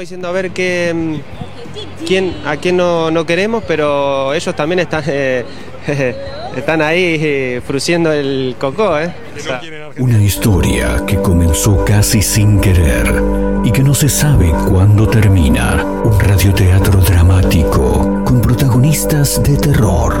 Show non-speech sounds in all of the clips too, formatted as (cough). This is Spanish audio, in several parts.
diciendo a ver qué, mm, quién, a quién no, no queremos, pero ellos también están, (laughs) eh, están ahí eh, fruciendo el cocó. ¿eh? O sea, Una historia que comenzó casi sin querer y que no se sabe cuándo termina. Un radioteatro dramático con protagonistas de terror.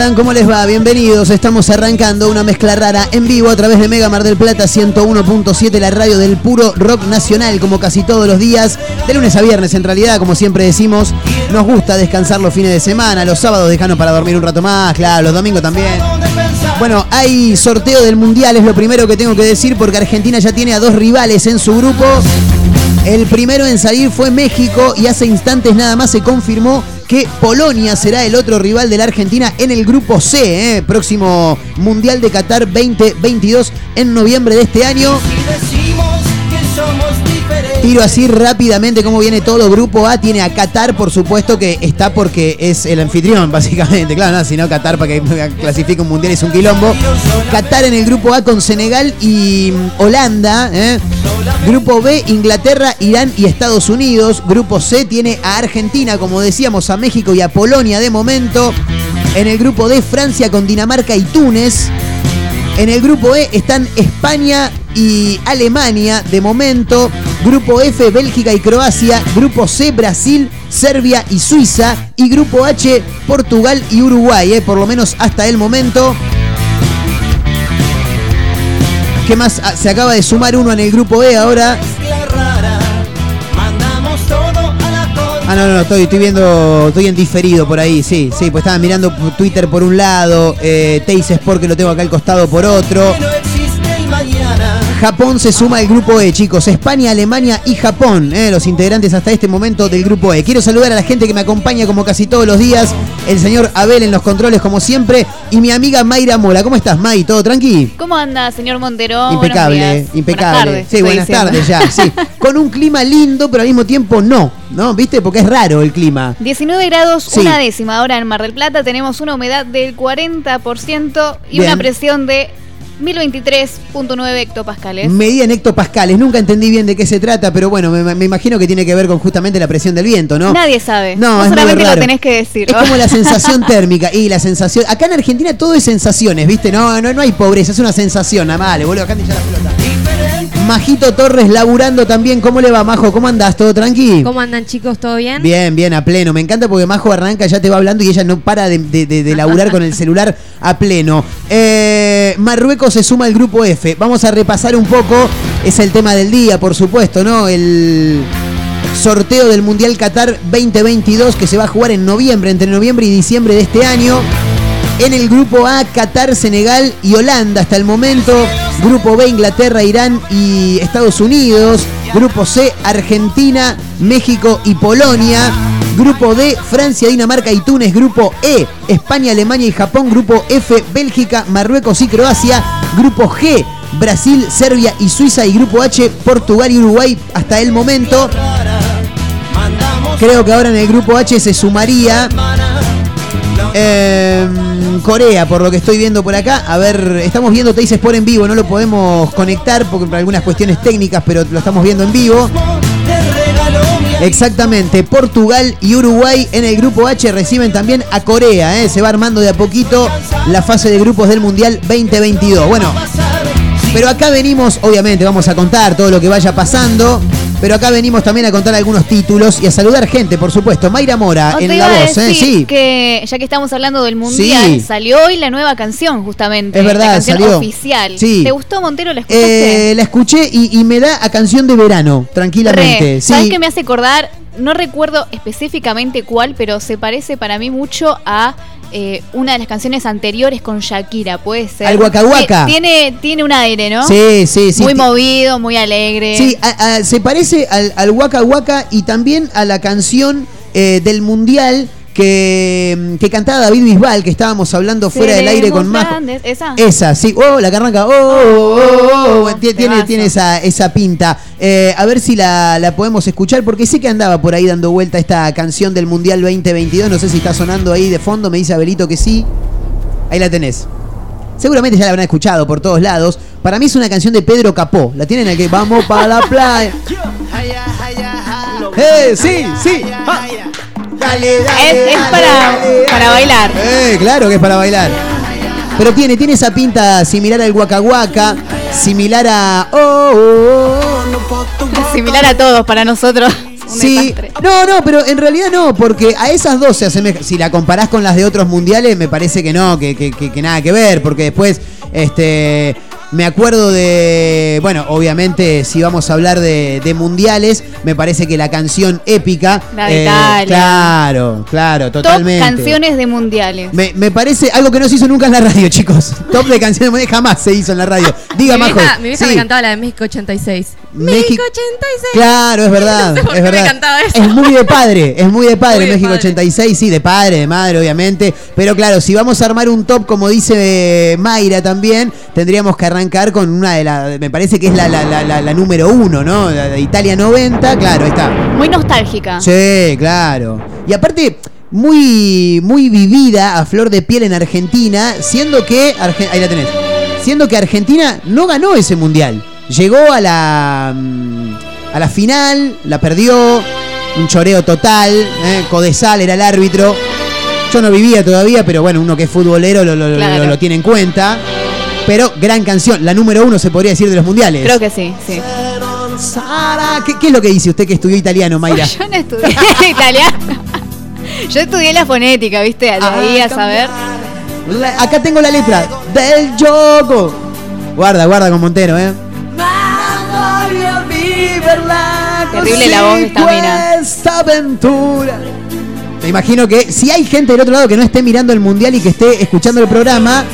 ¿Cómo les va? Bienvenidos. Estamos arrancando una mezcla rara en vivo a través de Mega Mar del Plata 101.7, la radio del puro rock nacional, como casi todos los días, de lunes a viernes en realidad, como siempre decimos. Nos gusta descansar los fines de semana, los sábados dejanos para dormir un rato más, claro, los domingos también. Bueno, hay sorteo del Mundial, es lo primero que tengo que decir, porque Argentina ya tiene a dos rivales en su grupo. El primero en salir fue México y hace instantes nada más se confirmó que Polonia será el otro rival de la Argentina en el grupo C, ¿eh? próximo Mundial de Qatar 2022 en noviembre de este año. Tiro así rápidamente cómo viene todo. Grupo A tiene a Qatar, por supuesto que está porque es el anfitrión, (laughs) básicamente. Claro, no, si no Qatar para que (laughs) clasifique un mundial es un quilombo. Qatar en el grupo A con Senegal y mm, Holanda. ¿eh? Grupo B, Inglaterra, Irán y Estados Unidos. Grupo C tiene a Argentina, como decíamos, a México y a Polonia de momento. En el grupo D, Francia con Dinamarca y Túnez. En el grupo E están España y Alemania de momento. Grupo F, Bélgica y Croacia. Grupo C, Brasil, Serbia y Suiza. Y grupo H, Portugal y Uruguay, eh, por lo menos hasta el momento. ¿Qué más? Ah, se acaba de sumar uno en el grupo E ahora. Ah, no, no, no, estoy, estoy viendo, estoy en diferido por ahí, sí, sí, pues estaba mirando Twitter por un lado, eh, Sport que lo tengo acá al costado por otro. Japón se suma al grupo E, chicos. España, Alemania y Japón, eh, los integrantes hasta este momento del grupo E. Quiero saludar a la gente que me acompaña como casi todos los días. El señor Abel en los controles, como siempre. Y mi amiga Mayra Mola. ¿Cómo estás, May? ¿Todo tranqui? ¿Cómo anda, señor Montero? impecable, días. impecable. Buenas tardes, sí, buenas diciendo. tardes ya, sí. (laughs) Con un clima lindo, pero al mismo tiempo no, ¿no? ¿Viste? Porque es raro el clima. 19 grados, Sí. una décima. Ahora en Mar del Plata tenemos una humedad del 40% y Bien. una presión de 1023.9 hectopascales. Medida en hectopascales. Nunca entendí bien de qué se trata, pero bueno, me, me imagino que tiene que ver con justamente la presión del viento, ¿no? Nadie sabe. No, Vos es solamente lo tenés que decir. Es como la (laughs) sensación térmica y la sensación. Acá en Argentina todo es sensaciones, ¿viste? No, no, no hay pobreza, es una sensación, nada más, le vuelvo acá ya la pelota. Majito Torres laburando también. ¿Cómo le va, Majo? ¿Cómo andás? ¿Todo tranqui? ¿Cómo andan chicos? ¿Todo bien? Bien, bien, a pleno. Me encanta porque Majo arranca, ya te va hablando y ella no para de, de- de- de laburar con el celular a pleno. Eh, Marruecos se suma al grupo F. Vamos a repasar un poco. Es el tema del día, por supuesto, ¿no? El sorteo del Mundial Qatar 2022 que se va a jugar en noviembre, entre noviembre y diciembre de este año. En el grupo A, Qatar, Senegal y Holanda hasta el momento. Grupo B, Inglaterra, Irán y Estados Unidos. Grupo C, Argentina, México y Polonia. Grupo D, Francia, Dinamarca y Túnez. Grupo E, España, Alemania y Japón. Grupo F, Bélgica, Marruecos y Croacia. Grupo G, Brasil, Serbia y Suiza. Y Grupo H, Portugal y Uruguay hasta el momento. Creo que ahora en el grupo H se sumaría eh, Corea, por lo que estoy viendo por acá. A ver, estamos viendo Teis Sport en vivo, no lo podemos conectar por algunas cuestiones técnicas, pero lo estamos viendo en vivo. Exactamente, Portugal y Uruguay en el grupo H reciben también a Corea. ¿eh? Se va armando de a poquito la fase de grupos del Mundial 2022. Bueno, pero acá venimos, obviamente, vamos a contar todo lo que vaya pasando. Pero acá venimos también a contar algunos títulos y a saludar gente, por supuesto. Mayra Mora No en la voz, ¿eh? Sí. que ya que estamos hablando del mundial, Sí. salió hoy la nueva canción justamente. Es verdad, la canción salió. oficial. Sí. ¿Te gustó Montero? ¿La escuchaste? Eh, la escuché y, y me da a canción de verano, tranquilamente. Re. Sí. ¿Sabes qué me hace acordar? No recuerdo específicamente cuál, pero se parece para mí mucho a eh, una de las canciones anteriores con Shakira, puede ser. Al Waka Waka. Ti- Tiene, tiene un aire, ¿no? Sí, sí, sí. Muy movido, muy alegre. Sí, a- a- se parece al, al Waka Waka y también a la canción eh, del Mundial que, que cantaba David Bisbal, que estábamos hablando fuera del aire con grandes. ¿Esa? Esa, sí. Oh, la que arranca. Oh, oh, oh, oh. Tie- Tiene, Temazo. tiene esa, esa pinta. Eh, a ver si la, la podemos escuchar, porque sé que andaba por ahí dando vuelta esta canción del Mundial 2022. No sé si está sonando ahí de fondo. Me dice Abelito que sí. Ahí la tenés. Seguramente ya la habrán escuchado por todos lados. Para mí es una canción de Pedro Capó. La tienen aquí. Vamos para la playa. (laughs) ¡Eh, sí, sí! Ah. Dale, dale, Es, es para, dale, para bailar. Eh, claro que es para bailar. Pero tiene, tiene esa pinta similar al Waka, similar a. Oh, oh, oh. Similar a todos para nosotros. (laughs) Sí, no, no, pero en realidad no, porque a esas dos se asemeja. Si la comparás con las de otros mundiales, me parece que no, que, que- que- que nada que ver, porque después, este. Me acuerdo de. Bueno, obviamente, si vamos a hablar de, de mundiales, me parece que la canción épica. La de eh, Italia. Claro, claro, Top totalmente. canciones de mundiales. Me, me parece algo que no se hizo nunca en la radio, chicos. Top de canciones mundiales (laughs) jamás se hizo en la radio. Diga, mi Majo. vieja, mi vieja Sí. me cantaba la de México 86. México- México 86. Claro, es (laughs) verdad. No sé por es verdad. muy de padre, es muy de padre Muy de México padre. 86, sí, de padre, de madre, obviamente. Pero claro, si vamos a armar un top, como dice Mayra también, tendríamos que arrancar con una de las, me parece que es la, la, la, la- la número uno, ¿no? La de Italia 90, claro, ahí está. Muy nostálgica. Sí, claro. Y aparte, muy, muy vivida a flor de piel en Argentina, siendo que. Ahí la tenés. Siendo que Argentina no ganó ese mundial. Llegó a la. mm, a la final, la perdió. Un choreo total. ¿eh? Codesal era el árbitro. Yo no vivía todavía, pero bueno, uno que es futbolero lo, lo- lo- Claro. lo tiene en cuenta. Pero gran canción, la número uno se podría decir de los mundiales. Creo que sí, sí. Sara, ¿Qué, qué es lo que dice usted que estudió italiano, Mayra? Yo no estudié (laughs) italiano. Yo estudié la fonética, ¿viste? De ahí a saber. La- acá tengo la letra del yogo. Guarda, guarda con Montero, ¿eh? Terrible la voz de esta mina. Esta aventura. Me imagino que si hay gente del otro lado que no esté mirando el mundial y que esté escuchando el programa,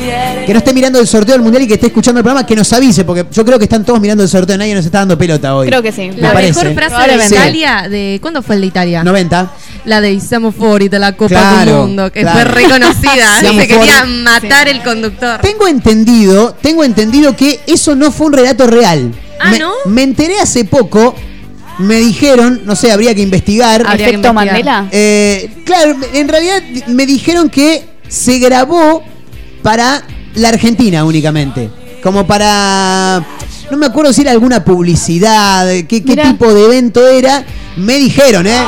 que no esté mirando el sorteo del mundial y que esté escuchando el programa, que nos avise, porque yo creo que están todos mirando el sorteo, nadie nos está dando pelota hoy. Creo que sí. Me La parece. mejor frase de. Italia, de ¿cuándo fue el de Italia? 90. La de Siamo fuori de la Copa Claro, del Mundo, que claro. fue reconocida. (laughs) Se quería matar el conductor. Tengo entendido, tengo entendido que eso no fue un relato real. Ah, me, ¿no? me enteré hace poco, me dijeron, no sé, habría que investigar. Habría que Efecto investigar. Mandela. Eh, claro, en realidad me dijeron que se grabó para la Argentina únicamente. Como para. No me acuerdo si era alguna publicidad, qué, qué tipo de evento era. Me dijeron, ¿eh?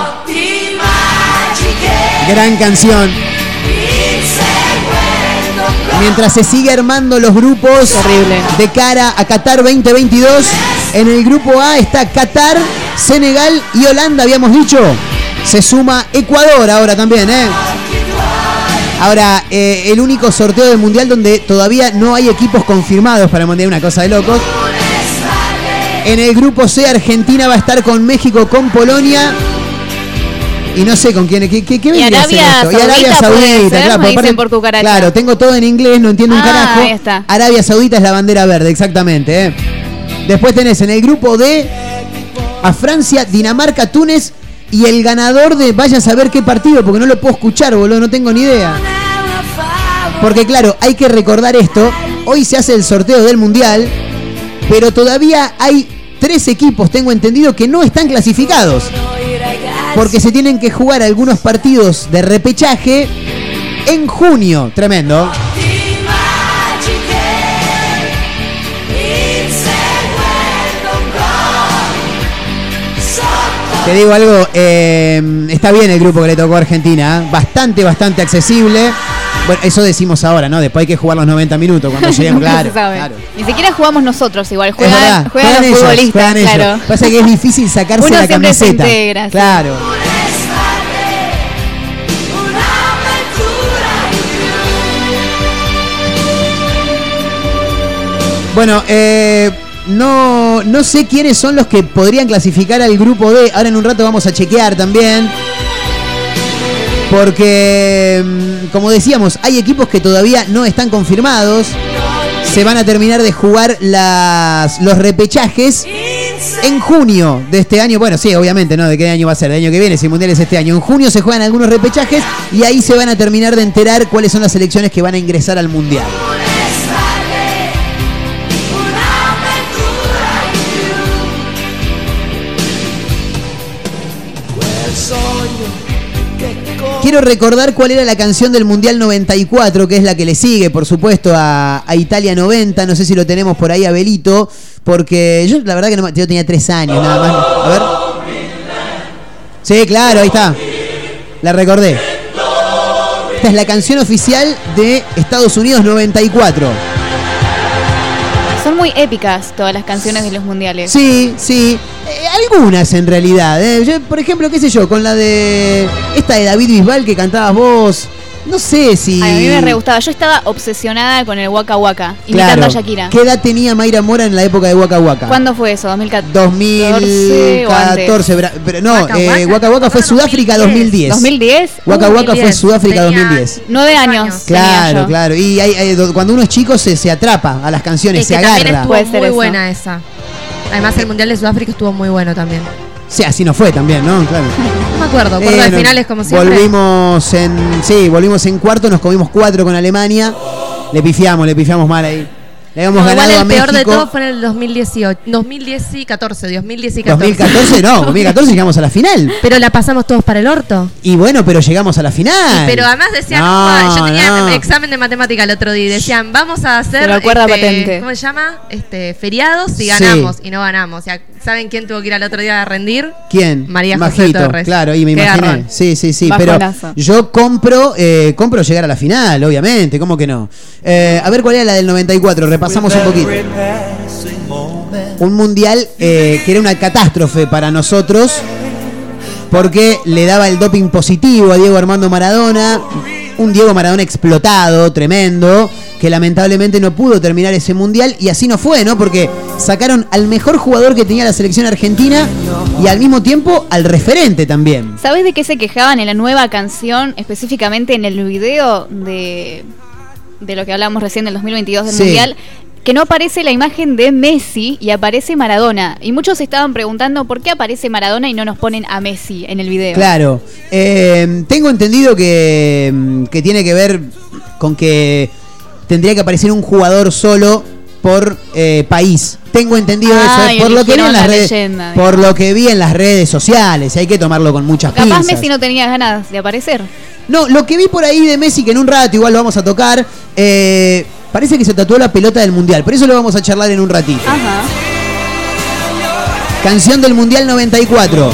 Gran canción. Mientras se sigue armando los grupos Terrible. de cara a Qatar 2022, En el grupo A está Qatar, Senegal y Holanda, habíamos dicho. Se suma Ecuador ahora también, ¿eh? Ahora, eh, el único sorteo del Mundial donde todavía no hay equipos confirmados para el Mundial, una cosa de locos. En el grupo C, Argentina va a estar con México, con Polonia. Y no sé con quién. ¿Qué, qué, qué vendría a ser Arabia esto? Y Arabia Saudita Saudita, ser, claro. me dicen por cucaracha. Claro, tengo todo en inglés, no entiendo un Ah, carajo. ahí está. Arabia Saudita es la bandera verde, exactamente. ¿eh? Después tenés en el grupo D a Francia, Dinamarca, Túnez y el ganador de vaya a saber qué partido, porque no lo puedo escuchar, boludo, no tengo ni idea. Porque claro, hay que recordar esto. Hoy se hace el sorteo del Mundial, pero todavía hay tres equipos, tengo entendido, que no están clasificados. Porque se tienen que jugar algunos partidos de repechaje en junio. Tremendo. Te digo algo, eh, está bien el grupo que le tocó a Argentina, ¿eh? bastante, bastante accesible. Bueno, eso decimos ahora, ¿no? Después hay que jugar los 90 minutos cuando (laughs) lleguen, claro. claro. Ni siquiera jugamos nosotros igual, juegan, verdad, juegan los ellos, futbolistas, juegan ellos. claro. Pasa que es difícil sacarse Uno la se camiseta. integra, claro. Bueno, eh, no, no sé quiénes son los que podrían clasificar al grupo D. Ahora en un rato vamos a chequear también. Porque, mm, como decíamos, hay equipos que todavía no están confirmados. Se van a terminar de jugar los repechajes en junio de este año. Bueno, sí, obviamente, ¿no? ¿De qué año va a ser? ¿De año que viene? Si el mundial es este año. En junio se juegan algunos repechajes y ahí se van a terminar de enterar cuáles son las selecciones que van a ingresar al mundial. Quiero recordar cuál era la canción del Mundial 94, que es la que le sigue, por supuesto, a, Italia 90. No sé si lo tenemos por ahí, Abelito, porque yo la verdad que no, yo tenía tres años nada más. A ver. Sí, claro, ahí está. La recordé. Esta es la canción oficial de Estados Unidos 94. Épicas todas las canciones de los mundiales. Sí, sí. Eh, algunas en realidad. eh. Por ejemplo, qué sé yo, con la de. Esta de David Bisbal que cantabas vos. No sé si. Ay, a mí me re gustaba. Yo estaba obsesionada con el Waka Waka, imitando Claro. a Shakira. ¿Qué edad tenía Mayra Mora en la época de Waka Waka? ¿Cuándo fue eso? ¿2014? 2014. bra- Pero no, Waka eh, Waka. Waka Waka fue Sudáfrica 2010. 2010. Waka Waka fue 2010. Sudáfrica Tenía 2010. Nueve años. Claro, claro. Y hay- hay- do- cuando uno es chico se, se atrapa a las canciones, Es se que también agarra. estuvo Puede ser muy eso. buena esa. Además, el Mundial de Sudáfrica estuvo muy bueno también. Sí, así no fue también, ¿no? Claro. No (laughs) me acuerdo, por Eh, de no, finales como siempre. Volvimos en. Sí, volvimos en cuarto, nos comimos cuatro con Alemania. Le pifiamos, le pifiamos mal ahí. Le habíamos No, igual ganado a el peor de todo fue en el 2018. 2010 y 14, 2010 y 14. 2014 no, 2014 (laughs) llegamos a la final. Pero la pasamos todos para el orto. Y bueno, pero llegamos a la final. Pero además decían, No, yo tenía no. examen de matemática el otro día y decían, vamos a hacer, Se este, patente. ¿cómo se llama? Este, feriados si Sí. ganamos y no ganamos. O sea, ¿saben quién tuvo que ir al otro día a rendir? ¿Quién? María José Majito, Torres. Claro, y me Qué imaginé. garrón. Sí, sí, sí. Bajonazo. Pero yo compro, eh, compro llegar a la final, obviamente. ¿Cómo que no? Eh, a ver cuál era la del 94. Repasamos un poquito. Un mundial eh, que era una catástrofe para nosotros porque le daba el doping positivo a Diego Armando Maradona. Un Diego Maradona explotado, tremendo, que lamentablemente no pudo terminar ese mundial y así no fue, ¿no? Porque sacaron al mejor jugador que tenía la selección argentina y al mismo tiempo al referente también. ¿Sabes de qué se quejaban en la nueva canción, específicamente en el video de, de lo que hablamos recién del 2022 del Sí. Mundial? Que no aparece la imagen de Messi y aparece Maradona. Y muchos estaban preguntando por qué aparece Maradona y no nos ponen a Messi en el video. Claro. Eh, tengo entendido que, mm, que tiene que ver con que tendría que aparecer un jugador solo por eh, país. Tengo entendido Ah, eso, por lo que vi en las la redes, leyenda, por digamos. lo que vi en las redes sociales, hay que tomarlo con muchas Capaz pinzas. Messi no tenía ganas de aparecer. No, lo que vi por ahí de Messi, que en un rato igual lo vamos a tocar, eh, parece que se tatuó la pelota del Mundial, pero eso lo vamos a charlar en un ratito. Ajá. Canción del Mundial 94.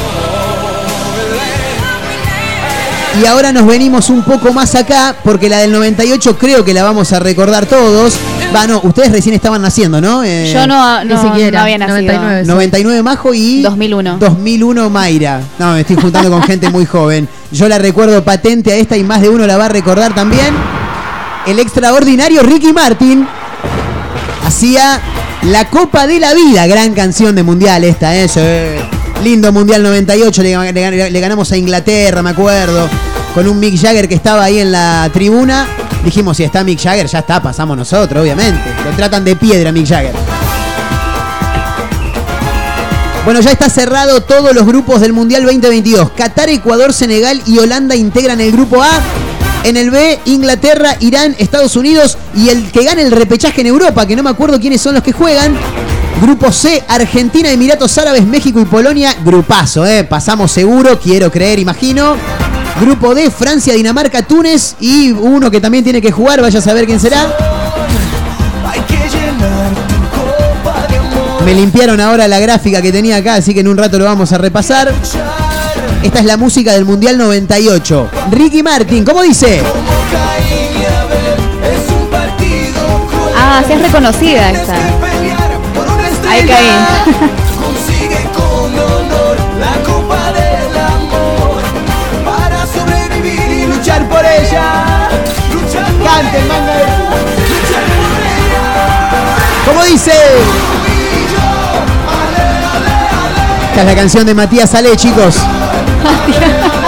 Y ahora nos venimos un poco más acá, porque la del 98 creo que la vamos a recordar todos. Va, no, ustedes recién estaban naciendo, ¿no? Eh, Yo no, Ni no, siquiera. no había nacido. 99. sí. 99 Majo y 2001. 2001 Mayra. No, me estoy juntando con gente muy joven. Yo la recuerdo patente a esta y más de uno la va a recordar también. El extraordinario Ricky Martin hacía La Copa de la Vida, gran canción de Mundial esta, ¿eh? Lindo Mundial 98, le, le- le ganamos a Inglaterra, me acuerdo, con un Mick Jagger que estaba ahí en la tribuna. Dijimos, si está Mick Jagger, ya está, pasamos nosotros, obviamente. Lo tratan de piedra Mick Jagger. Bueno, ya está cerrado todos los grupos del Mundial 2022. Qatar, Ecuador, Senegal y Holanda integran el grupo A. En el B, Inglaterra, Irán, Estados Unidos y el que gane el repechaje en Europa, que no me acuerdo quiénes son los que juegan. Grupo C, Argentina, Emiratos Árabes, México y Polonia. Grupazo, ¿eh? Pasamos seguro, quiero creer, imagino. Grupo D, Francia, Dinamarca, Túnez y uno que también tiene que jugar, vaya a saber quién será. Me limpiaron ahora la gráfica que tenía acá, así que en un rato lo vamos a repasar. Esta es la música del Mundial 98. Ricky Martin, ¿cómo dice? Ah, sí es reconocida esta. Ahí caí. Consigue con honor la copa del amor para sobrevivir y luchar por ella. Ella. manga de-. ¿Cómo dice? Esta es la canción de Matías Ale, chicos. 我的天！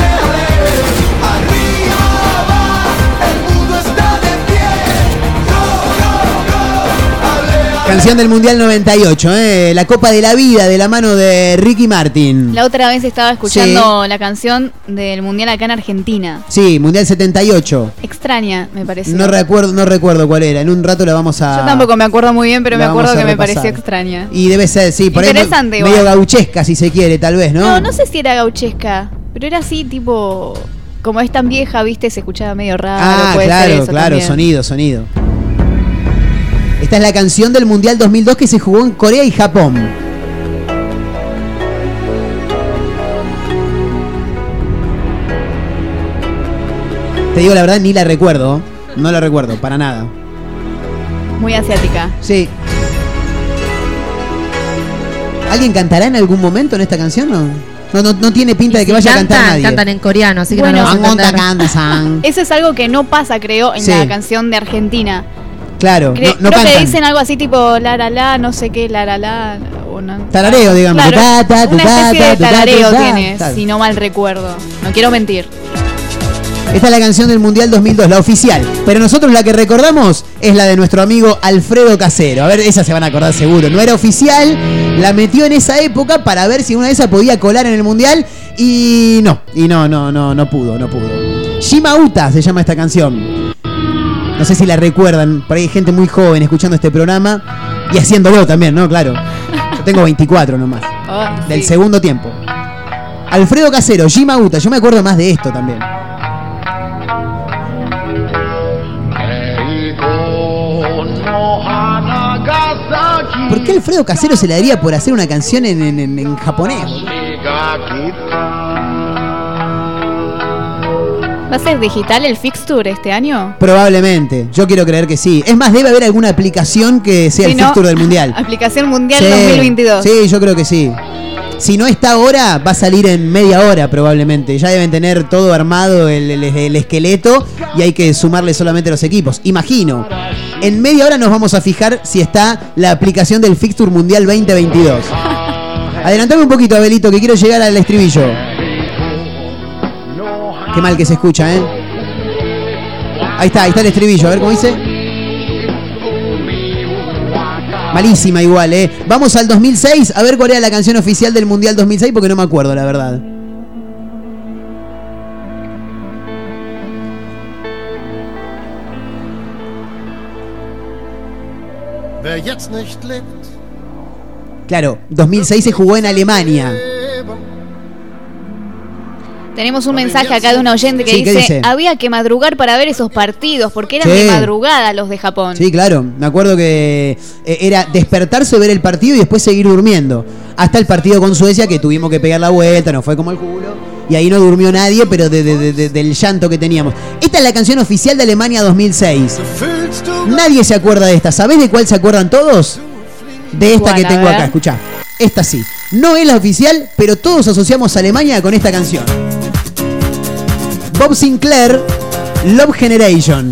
Canción del Mundial 98, ¿eh? La Copa de la Vida de la mano de Ricky Martin. La otra vez estaba escuchando la canción del Mundial acá en Argentina. Sí, Mundial 78. Extraña, me pareció. No recuerdo, no recuerdo cuál era. En un rato la vamos a. Yo tampoco me acuerdo muy bien, pero me acuerdo que me pareció extraña. Y debe ser, sí, por ahí Interesante medio igual. gauchesca si se quiere, tal vez, ¿no? No, no sé si era gauchesca, pero era así, tipo. Como es tan vieja, viste, se escuchaba medio raro. Ah, puede ser claro, eso claro, también. sonido, sonido. Esta es la canción del Mundial 2002 que se jugó en Corea y Japón. Te digo la verdad, ni la recuerdo. No la recuerdo, para nada. Muy asiática. Sí. ¿Alguien cantará en algún momento en esta canción? No, no, no, no tiene pinta Y de que si vaya a cantar nadie. Cantan en coreano, así que Bueno. no lo vas a Angonta entender. canta, san. (laughs) Eso es algo que no pasa, creo, en Sí. la canción de Argentina. Claro, Cre- no, no creo que dicen algo así tipo la la la, no sé qué, la la la. Tarareo, digamos. Claro, Ta, ta, una ta, especie ta, de ta, ta, tarareo ta, tiene, si no mal recuerdo. No quiero mentir. Esta es la canción del Mundial 2002, la oficial. Pero nosotros la que recordamos es la de nuestro amigo Alfredo Casero. A ver, esa se van a acordar seguro. No era oficial, la metió en esa época para ver si una de esas podía colar en el Mundial. Y no, y no, no, no, no pudo, no pudo. Shimauta se llama esta canción. No sé si la recuerdan, por ahí hay gente muy joven escuchando este programa y haciéndolo también, ¿no? Claro. Yo tengo 24 nomás, Ay, del segundo tiempo. Alfredo Casero, Shimauta, yo me acuerdo más de esto también. ¿Por qué Alfredo Casero se le daría por hacer una canción en, en- en- en japonés? ¿Va a ser digital el fixture este año? Probablemente, yo quiero creer que sí. Es más, debe haber alguna aplicación que sea Si el no, fixture del mundial. (laughs) Aplicación Mundial Sí, 2022. Sí, yo creo que sí. Si no está ahora, va a salir en media hora probablemente. Ya deben tener todo armado el, el- el esqueleto y hay que sumarle solamente los equipos. Imagino. En media hora nos vamos a fijar si está la aplicación del Fixture Mundial 2022. (laughs) Adelantame un poquito, Abelito, que quiero llegar al estribillo. Qué mal que se escucha, ¿eh? Ahí está, ahí está el estribillo. A ver cómo dice. Malísima igual, ¿eh? Vamos al 2006, a ver cuál era la canción oficial del Mundial 2006, porque no me acuerdo, la verdad. Claro, 2006 se jugó en Alemania. Tenemos un mensaje acá de un oyente que Sí, ¿qué dice, dice? había que madrugar para ver esos partidos, porque eran Sí. de madrugada los de Japón. Sí, claro. Me acuerdo que eh, era despertarse, ver el partido y después seguir durmiendo. Hasta el partido con Suecia, que tuvimos que pegar la vuelta, no fue como el culo. y ahí no durmió nadie, pero de- de- de- de- del llanto que teníamos. Esta es la canción oficial de Alemania 2006. Nadie se acuerda de esta. ¿Sabés de cuál se acuerdan todos? De esta que tengo acá, escuchá. Esta sí. No es la oficial, pero todos asociamos a Alemania con esta canción. Bob Sinclair, Love Generation.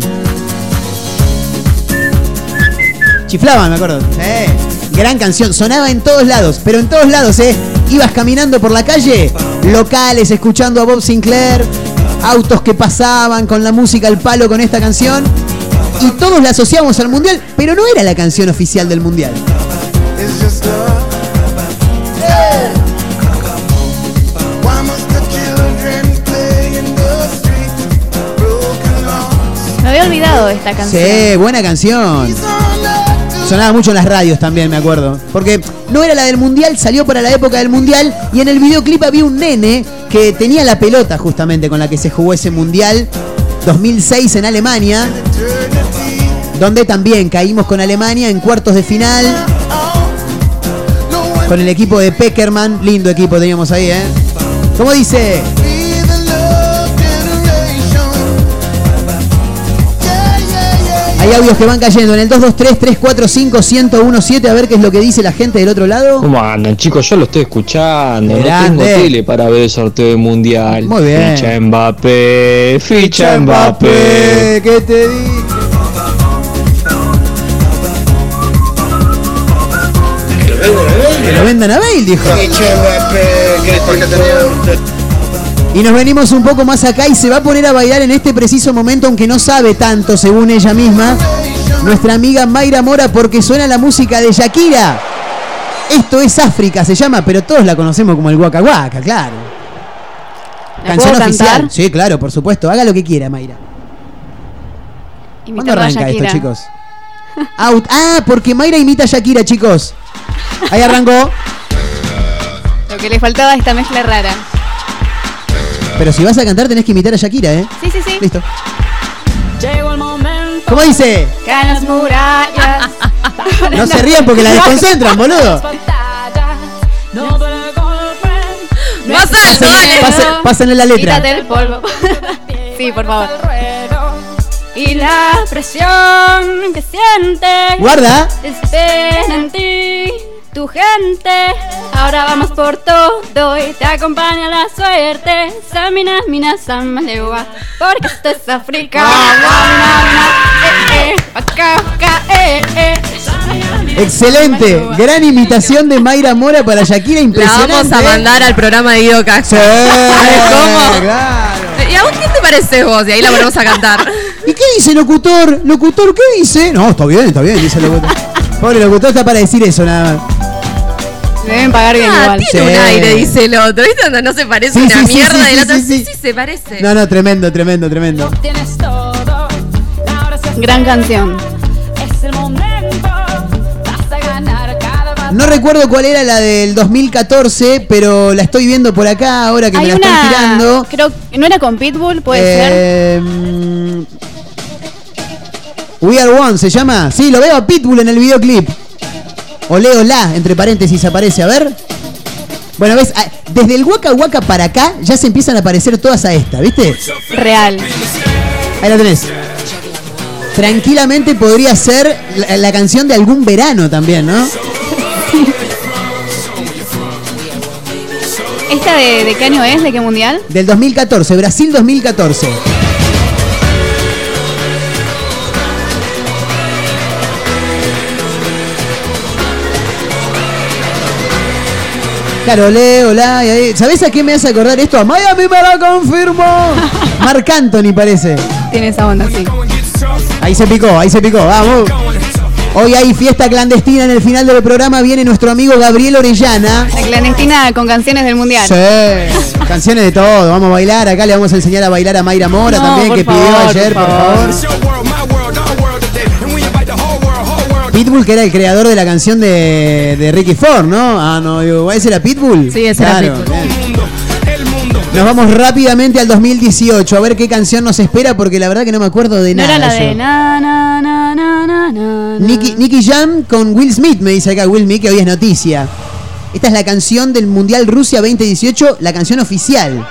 Chiflaban, me acuerdo. Eh, gran canción. Sonaba en todos lados, pero en todos lados, ¿eh? Ibas caminando por la calle, locales, escuchando a Bob Sinclair, autos que pasaban con la música al palo con esta canción. Y todos la asociamos al mundial, pero no era la canción oficial del mundial. Olvidado esta canción. Sí, buena canción. Sonaba mucho en las radios también, me acuerdo. Porque no era la del mundial, salió para la época del mundial. Y en el videoclip había un nene que tenía la pelota justamente con la que se jugó ese mundial 2006 en Alemania. Donde también caímos con Alemania en cuartos de final. Con el equipo de Peckerman. Lindo equipo teníamos ahí, ¿eh? ¿Cómo dice? Hay audios que van cayendo en el 223-345-1017. A ver qué es lo que dice la gente del otro lado. ¿Cómo andan, chicos? Yo lo estoy escuchando. No tengo Grande. tele para ver el sorteo del mundial. Muy bien. Ficha Mbappé, ficha Mbappé. ¿Qué te dije? Que lo vendan a Bale, dijo. Y nos venimos un poco más acá y se va a poner a bailar en este preciso momento, aunque no sabe tanto, según ella misma, nuestra amiga Mayra Mora, porque suena la música de Shakira. Esto es África, se llama, pero todos la conocemos como el Waka Waka, claro. ¿La Canción oficial. cantar? Sí, claro, por supuesto. Haga lo que quiera, Mayra. ¿Cuándo Imitando a arranca esto, chicos? Out. Ah, porque Mayra imita a Shakira, chicos. Ahí arrancó. Lo que le faltaba a esta mezcla rara. Pero si vas a cantar tenés que imitar a Shakira, ¿eh? Sí, sí, sí. Listo. Llegó el momento. ¿Cómo dice? Que en las murallas. (laughs) No se rían porque la desconcentran, boludo. No te golpes. Más alto, dale. Pasen- Pásenle la letra. Quítate el polvo. (laughs) sí, por favor. Y la presión que sientes. Guarda. Espera en ti, tu gente. Ahora vamos por todo y te acompaña la suerte. Samina, mina, samalewa. Porque esto es África. Eh, eh, eh, eh. Excelente. Gran imitación de Mayra Mora para Shakira. La Impresionante. vamos a mandar al programa de Guido Sí. ¿Sabes cómo? claro. ¿Y a vos qué te parece vos? Y ahí la ponemos a cantar. (laughs) ¿Y qué dice locutor? ¿Locutor qué dice? No, está bien, está bien, dice el locutor. (laughs) Pobre locutor está para decir eso nada más. Deben pagar bien Ah, igual. tiene Sí. un aire, dice el otro. ¿Viste donde no se parece Sí, una sí, sí, mierda sí, del sí, otro? sí, Sí, sí. sí, se parece. No, no, tremendo, tremendo, tremendo. Gran canción. es el momento. Vas a ganar cada batalla. No recuerdo cuál era la del 2014, pero la estoy viendo por acá ahora que me la están una. tirando. Creo que no era con Pitbull, puede ser. Eh, mm, We Are One se llama. Sí, lo veo a Pitbull en el videoclip. O Leo La, entre paréntesis aparece, a ver. Bueno, ves, Ah, desde el Waka Waka para acá ya se empiezan a aparecer todas a esta, ¿viste? Real. Ahí la tenés. Tranquilamente podría ser la, la canción de algún verano también, ¿no? ¿Esta de, de qué año es? ¿De qué mundial? Del 2014, Brasil 2014. Claro, Leo, la, y ahí- ¿Sabés a qué me hace acordar esto? A Miami me la confirmó. (laughs) Marc Anthony parece. Tiene esa onda, sí. Ahí se picó, ahí se picó, vamos. Hoy hay fiesta clandestina en el final del programa. Viene nuestro amigo Gabriel Orellana. La clandestina con canciones del mundial. Sí, canciones de todo. Vamos a bailar. Acá le vamos a enseñar a bailar a Mayra Mora No, también, que pidió ayer, por por favor. Pitbull, que era el creador de la canción de, de Ricky Ford, ¿no? Ah, no, digo, ¿ese era Pitbull? Sí, ese era Pitbull. Nos vamos rápidamente al 2018 a ver qué canción nos espera, porque la verdad que no me acuerdo de No nada. era la yo. de na na na na na na. Nicky, Nicky Jam con Will Smith, me dice acá Will Smith, que hoy es noticia. Esta es la canción del Mundial Rusia 2018, la canción oficial.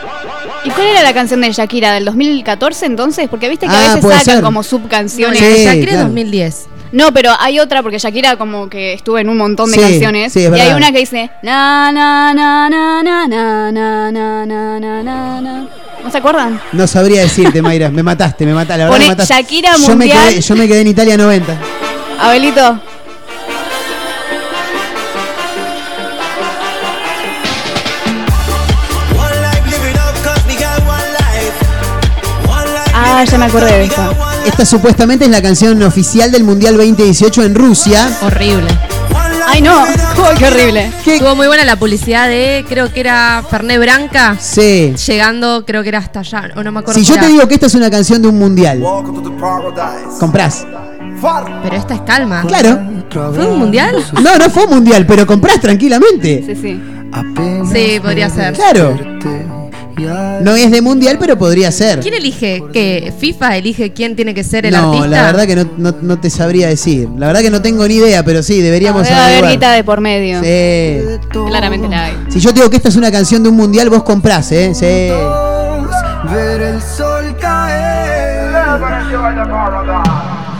¿Y cuál era la canción de Shakira del 2014 entonces? Porque viste que Ah, a veces puede sacan ser. como subcanciones. Sí, Shakira claro. 2010. No, pero hay otra porque Shakira como que estuvo en un montón de Sí, canciones sí, es y hay verdad. una que dice na na na na na na na na na na na na. ¿No se acuerdan? No sabría decirte, Mayra. Me mataste, me mataste. La verdad Pone me mataste. Shakira yo me, Mundial. quedé, yo me quedé en Italia 90. Abelito. Ah, ya me acordé de esta. Esta supuestamente es la canción oficial del Mundial 2018 en Rusia. Horrible. Ay no, (laughs) qué horrible. Estuvo muy buena la publicidad de, creo que era Ferné Branca. Sí. Llegando, creo que era hasta allá, o no me acuerdo. Si yo qué te digo que esta es una canción de un mundial, comprás. Pero esta es calma. Claro. ¿Fue un mundial? No, no fue un mundial, pero comprás tranquilamente. Sí, sí. Sí, podría ser. Claro. No es de mundial, pero podría ser. ¿Quién elige? ¿Que FIFA elige quién tiene que ser el no, artista? la verdad que no, no- no te sabría decir. La verdad que no tengo ni idea, pero sí, deberíamos Debe haber averiguar. guita de por medio. Sí. Claramente la hay. Si yo digo que esta es una canción de un mundial, vos comprás, ¿eh? Sí. Ver el sol caer.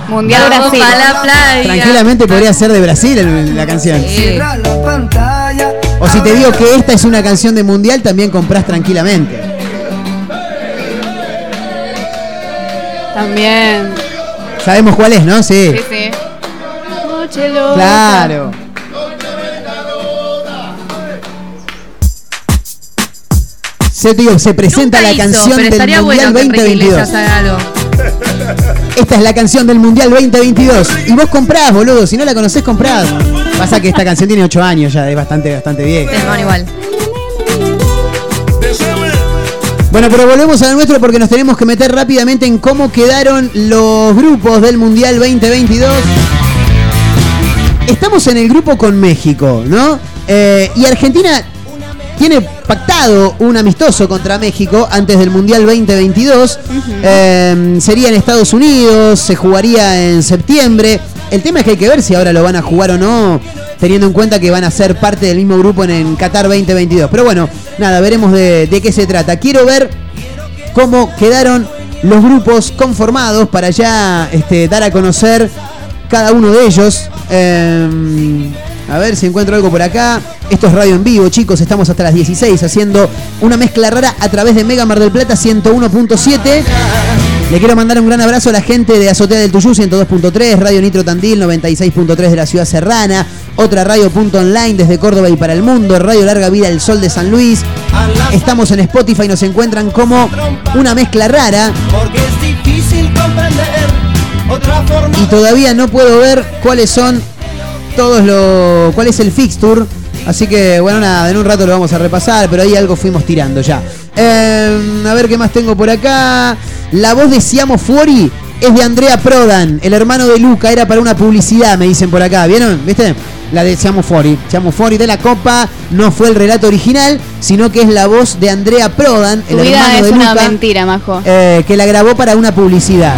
Mundial Brasil. la playa. Tranquilamente podría ser de Brasil la canción. Sí. O si te digo que esta es una canción de mundial, también comprás tranquilamente. También. Sabemos cuál es, ¿no? Sí. Sí, sí. Claro. Se, te digo, se presenta Nunca la hizo, canción pero del Mundial bueno que Enrique 2022. Iglesias haga algo. Esta es la canción del Mundial 2022. Y vos comprás, boludo. Si no la conocés, comprás. Pasa que esta canción tiene 8 años ya, es bastante, bastante vieja. Temón igual. Bueno, pero volvemos a lo nuestro porque nos tenemos que meter rápidamente en cómo quedaron los grupos del Mundial 2022. Estamos en el grupo con México, ¿no? Eh, y Argentina tiene pactado un amistoso contra México antes del Mundial 2022. Eh, sería en Estados Unidos, se jugaría en septiembre. El tema es que hay que ver si ahora lo van a jugar o no, teniendo en cuenta que van a ser parte del mismo grupo en, en Qatar 2022. Pero bueno, nada, veremos de, de qué se trata. Quiero ver cómo quedaron los grupos conformados para ya este, dar a conocer cada uno de ellos. Eh, a ver si encuentro algo por acá. Esto es radio en vivo, chicos. Estamos hasta las 16 haciendo una mezcla rara a través de Mega Mar del Plata 101.7. Le quiero mandar un gran abrazo a la gente de Azotea del Tuyú 102.3, Radio Nitro Tandil 96.3 de la ciudad serrana, otra radio punto online desde Córdoba y para el mundo, Radio Larga Vida El Sol de San Luis. Estamos en Spotify, nos encuentran como una mezcla rara Porque es difícil comprender otra forma. y todavía no puedo ver cuáles son todos los cuál es el fixture. Así que bueno, nada, en un rato lo vamos a repasar, pero ahí algo fuimos tirando ya. Eh, a ver qué más tengo por acá. La voz de Siamo Fuori es de Andrea Prodan, el hermano de Luca, era para una publicidad, me dicen por acá. ¿Vieron? ¿Viste? La de Siamo Fuori. Siamo Fuori de la Copa no fue el relato original, sino que es la voz de Andrea Prodan, Tu el vida hermano es de una Luca, mentira, majo. eh, que la grabó para una publicidad.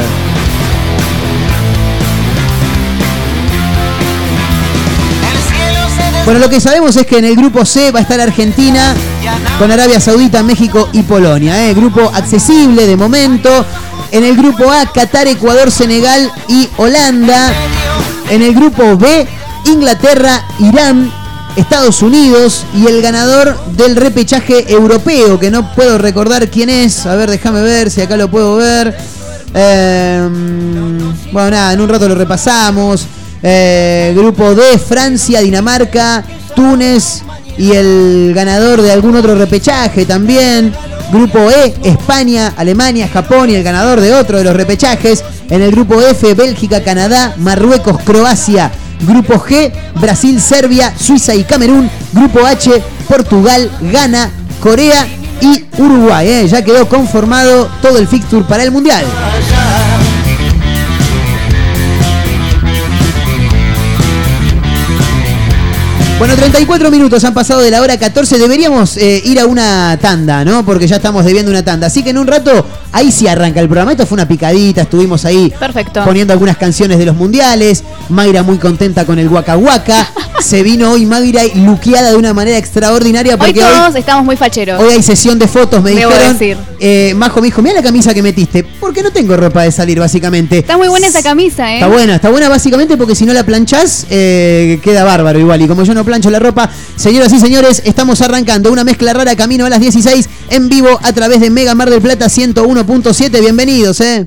Bueno, lo que sabemos es que en el grupo C va a estar Argentina con Arabia Saudita, México y Polonia. ¿eh? Grupo accesible de momento. En el grupo A, Qatar, Ecuador, Senegal y Holanda. En el grupo B, Inglaterra, Irán, Estados Unidos y el ganador del repechaje europeo, que no puedo recordar quién es. A ver, déjame ver si acá lo puedo ver. Eh, bueno, nada, en un rato lo repasamos. Eh, grupo D, Francia, Dinamarca, Túnez y el ganador de algún otro repechaje también. Grupo E, España, Alemania, Japón y el ganador de otro de los repechajes. En el grupo F, Bélgica, Canadá, Marruecos, Croacia. Grupo G, Brasil, Serbia, Suiza y Camerún. Grupo H, Portugal, Ghana, Corea y Uruguay. ¿eh? Ya quedó conformado todo el fixture para el Mundial. Bueno, 34 minutos han pasado de la hora 14. Deberíamos eh, ir a una tanda, ¿no? Porque ya estamos debiendo una tanda. Así que en un rato, ahí sí arranca el programa. Esto fue una picadita, estuvimos ahí Perfecto. poniendo algunas canciones de los mundiales. Mayra muy contenta con el Waka Waka. (laughs) Se vino hoy Mayra luqueada de una manera extraordinaria Hoy porque todos hoy, estamos muy facheros. hoy hay sesión de fotos, me Debo dijeron. decir. Eh, Majo me dijo, mira la camisa que metiste. Porque no tengo ropa de salir, básicamente. Está muy buena esa camisa, ¿eh? Está buena, está buena básicamente porque si no la planchás, eh, queda bárbaro igual. Y como yo no plancho la ropa, señoras y señores, estamos arrancando una mezcla rara camino a las 16 en vivo a través de Mega Mar del Plata 101.7. Bienvenidos, eh.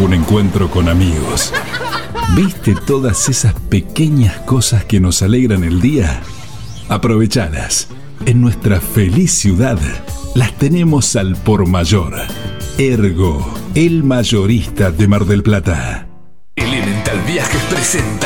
un encuentro con amigos. ¿Viste todas esas pequeñas cosas que nos alegran el día? Aprovechalas. En nuestra feliz ciudad las tenemos al por mayor. Ergo, el mayorista de Mar del Plata. Elemental Viajes presenta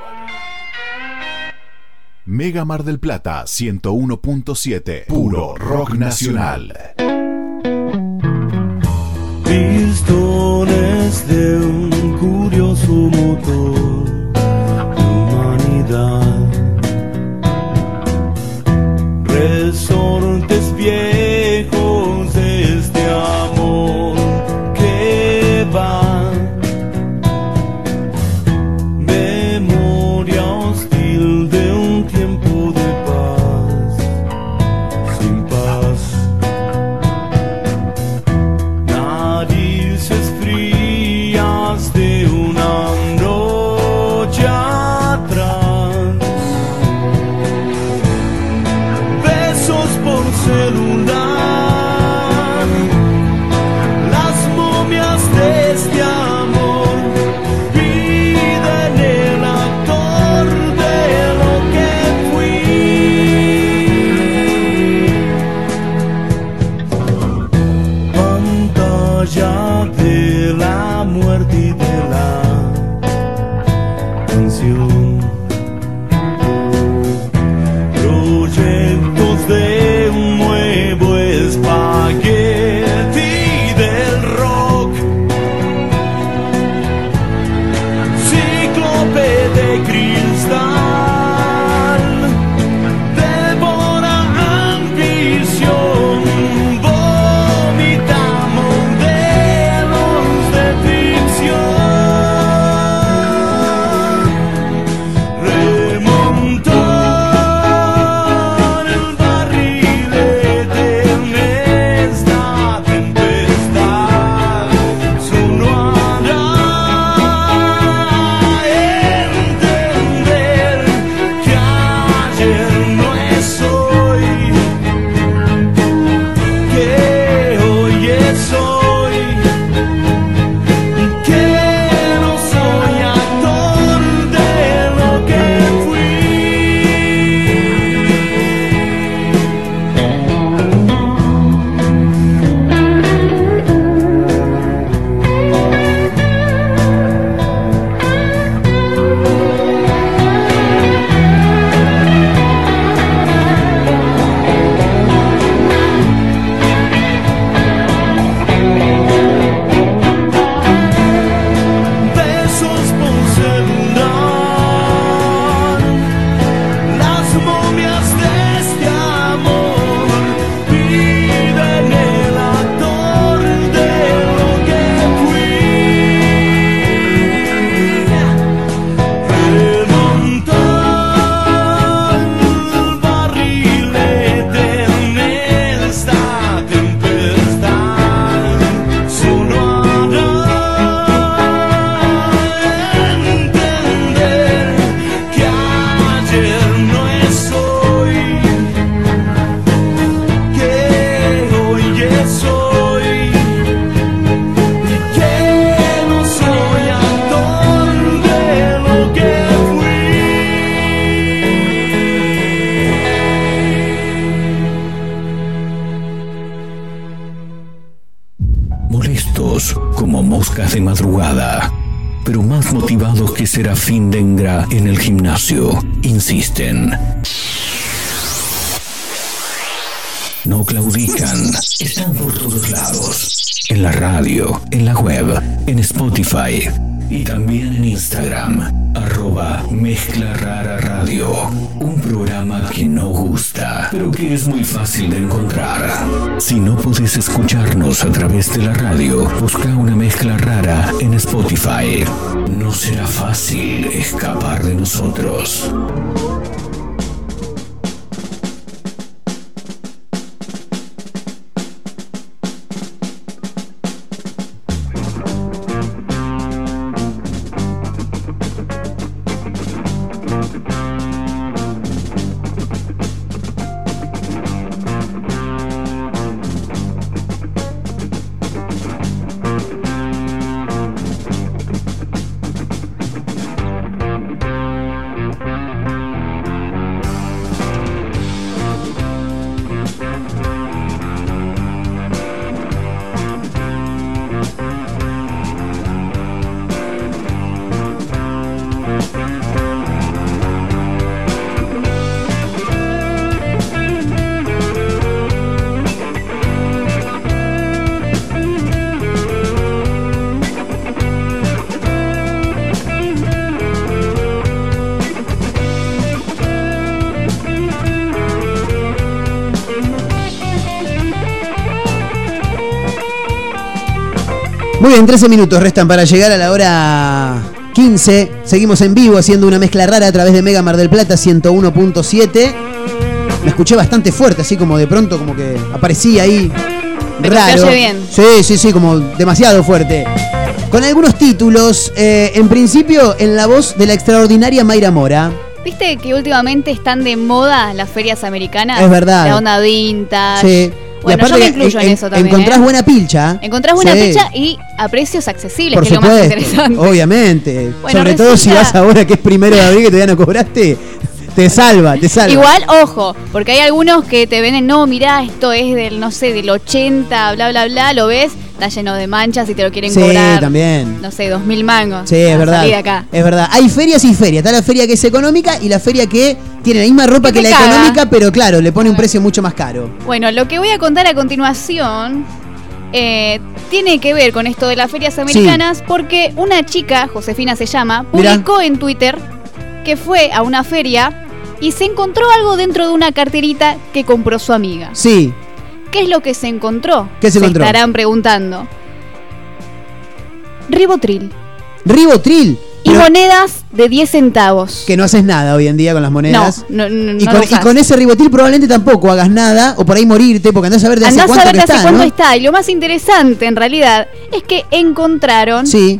Mega Mar del Plata 101.7. Puro rock nacional. Pistones de un curioso motor humanidad. Resortes viejos fácil de encontrar. Si no podés escucharnos a través de la radio, busca una mezcla rara en Spotify. No será fácil escapar de nosotros. Muy bien, 13 minutos restan para llegar a la hora 15. Seguimos en vivo haciendo una mezcla rara a través de Mega Mar del Plata 101.7. Me escuché bastante fuerte, así como de pronto como que aparecía ahí raro. oye bien. Sí, sí, sí, como demasiado fuerte. Con algunos títulos, eh, en principio en la voz de la extraordinaria Mayra Mora. ¿Viste que últimamente están de moda las ferias americanas? Es verdad. La onda vintage. Sí. Bueno, yo me incluyo en, en- eso también. encontrás ¿eh? buena pilcha. Encontrás buena Sí. fecha y a precios accesibles, Por que es lo más supuesto, interesante. obviamente. Bueno, Sobre todo si resulta- vas ahora que es primero de abril que todavía no cobraste, te salva, te salva. Igual, ojo, porque hay algunos que te venden, no, mirá, esto es del, no sé, del 80, bla, bla, bla, lo ves, está lleno de manchas y te lo quieren Sí, cobrar. también. No sé, dos mil mangos. Sí, es verdad. acá. Es verdad. Hay ferias y ferias. Está la feria que es económica y la feria que tiene la misma ropa Que la caga. económica, pero claro, le pone un precio mucho más caro. Bueno, lo que voy a contar a continuación eh, tiene que ver con esto de las ferias americanas porque una chica, Josefina se llama, Mirá. publicó en Twitter que fue a una feria y se encontró algo dentro de una carterita que compró su amiga. Sí. ¿Qué es lo que se encontró? ¿Qué se encontró? estarán preguntando. Ribotril. Ribotril. Y pero monedas de 10 centavos. que no haces nada hoy en día con las monedas. No, no, no, y, no con, y con ese ribotril probablemente tampoco hagas nada o por ahí morirte porque andás a ver de hace Andás a cuánto ver que de hace está, cuánto está. Y lo más interesante, en realidad, es que encontraron Sí.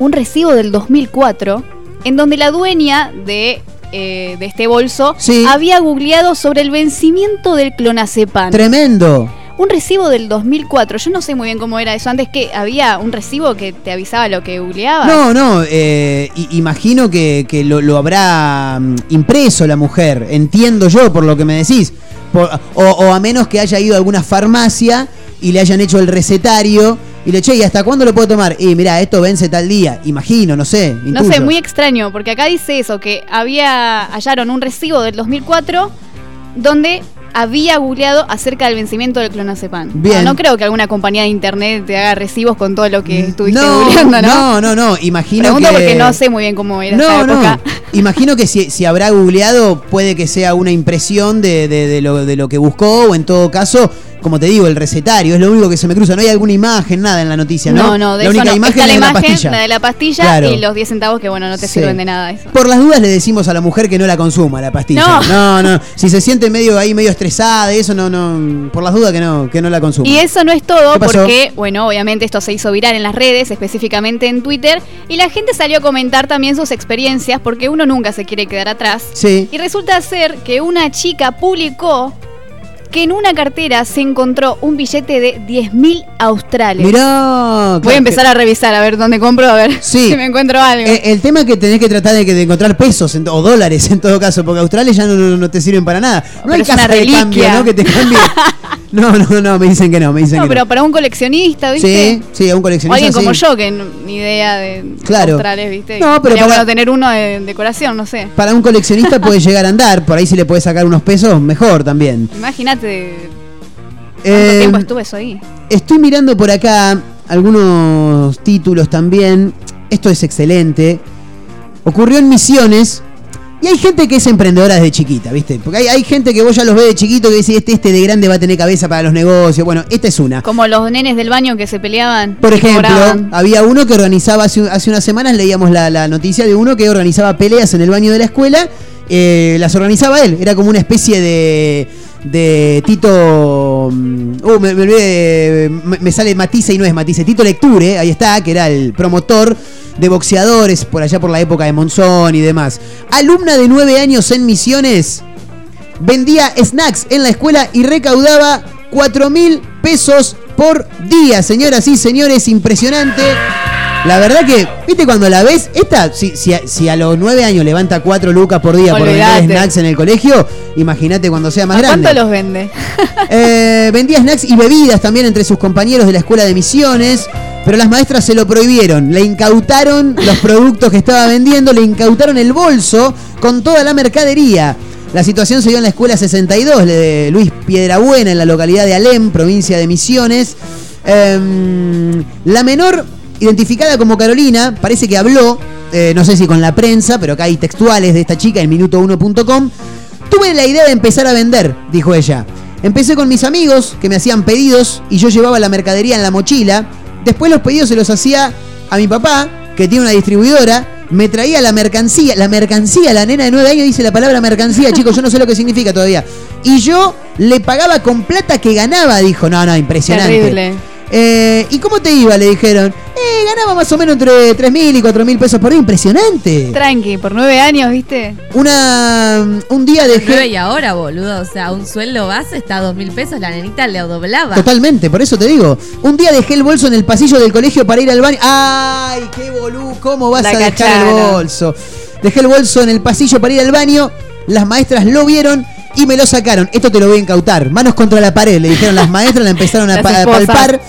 un recibo del 2004 en donde la dueña de, eh, de este bolso Sí. había googleado sobre el vencimiento del clonazepam. Tremendo. un recibo del 2004. Yo no sé muy bien cómo era eso. Antes que había un recibo que te avisaba lo que googleabas. No, no, eh, imagino que, que lo, lo habrá mm, impreso la mujer, entiendo yo por lo que me decís. Por- o, o a menos que haya ido a alguna farmacia y le hayan hecho el recetario y le che, ¿y hasta cuándo lo puedo tomar? Y mira, esto vence tal día, imagino, no sé. No sé, muy extraño, porque acá dice eso, que había hallaron un recibo del 2004 donde había googleado acerca del vencimiento del clonazepam. Bien. No, no creo que alguna compañía de internet te haga recibos con todo lo que estuviste No, googleando, ¿no? no, no, no, imagino Pregunto que... porque no sé muy bien cómo era No, no. época. Imagino que si, si habrá googleado, puede que sea una impresión de, de- de lo, de lo que buscó, o en todo caso, como te digo, el recetario, es lo único que se me cruza. No hay alguna imagen, nada en la noticia, ¿no? No, no, de la eso única no. imagen Está es la de la imagen, pastilla. la de la pastilla Claro. y los 10 centavos que, bueno, no te Sí. sirven de nada eso. Por las dudas le decimos a la mujer que no la consuma la pastilla. No. no, no. Si se siente medio ahí, medio estresada, y eso no, no. Por las dudas que no, que no la consuma. Y eso no es todo ¿Qué pasó? porque, bueno, obviamente esto se hizo viral en las redes, específicamente en Twitter, y la gente salió a comentar también sus experiencias porque uno nunca se quiere quedar atrás. Sí. Y resulta ser que una chica publicó que en una cartera se encontró un billete de 10.000 australes. Mirá. Voy a empezar a revisar a ver dónde compro, a ver (laughs) Sí. si me encuentro algo. Eh, el tema es que tenés que tratar de, de encontrar pesos en- o dólares en todo caso, porque australes ya no, no- no te sirven para nada. No Pero hay casa de cambio, ¿no? Que te cambie. (laughs) No, no, no, me dicen que no, me dicen no, que pero no. para un coleccionista, ¿viste? Sí, sí, a un O coleccionista. alguien como sí. yo, que ni idea de Claro. australes, ¿viste? No, pero para- bueno tener uno de decoración, no sé. Para un coleccionista puede llegar a andar, por ahí si le puedes sacar unos pesos, mejor también. Imagínate cuánto Eh, tiempo estuve eso ahí. Estoy mirando por acá algunos títulos también. Esto es excelente. Ocurrió en Misiones. Y hay gente que es emprendedora desde chiquita, ¿viste? Porque hay, hay gente que vos ya los ves de chiquito que dice, este, este de grande va a tener cabeza para los negocios. Bueno, esta es una. Como los nenes del baño que se peleaban. Por ejemplo, cobraban. había uno que organizaba, hace, hace unas semanas leíamos la, la noticia de uno que organizaba peleas en el baño de la escuela. eh, las organizaba él. Era como una especie de, de Tito... mm, Uh, me, me me, sale Matisse y no es Matisse. Tito Lecture, ahí está, que era el promotor de boxeadores por allá por la época de Monzón y demás. Alumna de 9 años en Misiones, vendía snacks en la escuela y recaudaba 4 mil pesos por día. Señoras y señores, impresionante. La verdad que, viste, cuando la ves, esta, si, si, a, si a los 9 años levanta 4 lucas por día por vender snacks en el colegio, imagínate cuando sea más ¿A grande. cuánto los vende? (laughs) Eh, vendía snacks y bebidas también entre sus compañeros de la escuela de misiones, pero las maestras se lo prohibieron. Le incautaron los productos que estaba vendiendo, le incautaron el bolso con toda la mercadería. La situación se dio en la escuela 62 de Luis Piedrabuena, en la localidad de Alem, provincia de Misiones. Em, la menor, identificada como Carolina, parece que habló, eh, no sé si con la prensa, pero acá hay textuales de esta chica en minuto1.com. Tuve la idea de empezar a vender, dijo ella. Empecé con mis amigos que me hacían pedidos y yo llevaba la mercadería en la mochila. Después los pedidos se los hacía a mi papá, que tiene una distribuidora. Me traía la mercancía, la mercancía, la nena de 9 años dice la palabra mercancía, (laughs) chicos, yo no sé lo que significa todavía. Y yo le pagaba con plata que ganaba, dijo. No, no, impresionante. Terrible. Eh, ¿Y cómo te iba? Le dijeron. Eh, ganaba más o menos entre 3 mil y 4 mil pesos por día. Impresionante. Tranqui, por nueve años, ¿viste? Una, un día Nueve dejé. y ahora, boludo. O sea, un sueldo base está a dos mil pesos. La nenita le doblaba. Totalmente, por eso te digo. Un día dejé el bolso en el pasillo del colegio para ir al baño. ¡Ay, qué boludo! ¿Cómo vas La a dejar el bolso? Dejé el bolso en el pasillo para ir al baño. Las maestras lo vieron y me lo sacaron. Esto te lo voy a incautar. Manos contra la pared, le dijeron las maestras, la empezaron a, (laughs) pa- palpar.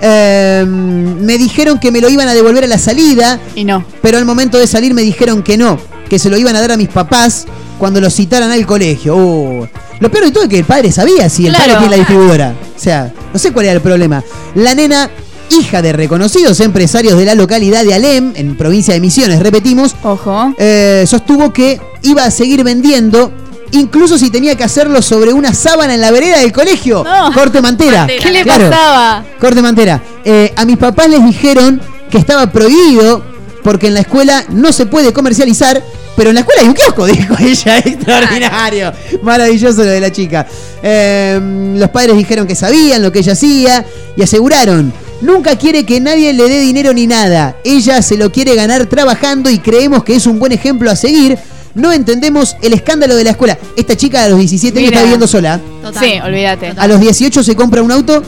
Eh, me dijeron que me lo iban a devolver a la salida. Y no. Pero al momento de salir me dijeron que no, que se lo iban a dar a mis papás cuando los citaran al colegio. Uh, Lo peor de todo es que el padre sabía si el Claro. padre tiene la distribuidora. O sea, no sé cuál era el problema. La nena, hija de reconocidos empresarios de la localidad de Alem, en provincia de Misiones, repetimos, Ojo. eh, sostuvo que iba a seguir vendiendo. Incluso si tenía que hacerlo sobre una sábana en la vereda del colegio. No. Corte mantera. (laughs) ¿Qué le Claro. pasaba? Corte Mantera. Eh, a mis papás les dijeron que estaba prohibido porque en la escuela no se puede comercializar, pero en la escuela hay un kiosco, (laughs) dijo ella. Extraordinario. Maravilloso lo de la chica. Eh, los padres dijeron que sabían lo que ella hacía y aseguraron. Nunca quiere que nadie le dé dinero ni nada. Ella se lo quiere ganar trabajando y creemos que es un buen ejemplo a seguir. No entendemos el escándalo de la escuela. Esta chica a los 17 años Mira. está viviendo sola. Total. Sí, olvídate. A los 18 se compra un auto,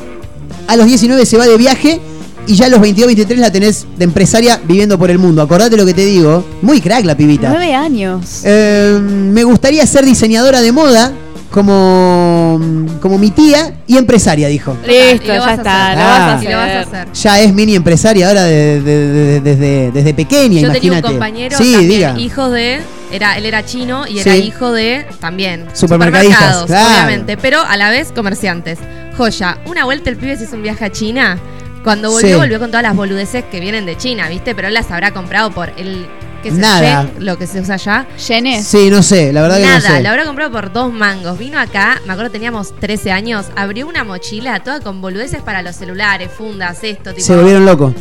a los 19 se va de viaje y ya a los 22, 23 la tenés de empresaria viviendo por el mundo. Acordate lo que te digo. Muy crack la pibita. Nueve años. Eh, me gustaría ser diseñadora de moda como, como mi tía y empresaria, dijo. Listo, ya está. hacer. Lo vas a Ah. Y lo vas a hacer. hacer. Ya es mini empresaria ahora de- de- de- desde, desde pequeña, Yo tenía un imagínate. compañero sí, también, diga. hijo de. Era, él era chino y era Sí. hijo de también Supermercadistas, supermercados, claro. obviamente, pero a la vez comerciantes. Joya, una vuelta el pibe se hizo un viaje a China. Cuando volvió, Sí. volvió con todas las boludeces que vienen de China, ¿viste? Pero él las habrá comprado por el. ¿Qué es el Nada. yen? Lo que se usa allá. ¿Yenes? Sí, no sé, la verdad que Nada, no sé. lo habrá comprado por dos mangos. Vino acá, me acuerdo teníamos 13 años, abrió una mochila toda con boludeces para los celulares, fundas, esto, tipo. Se volvieron locos.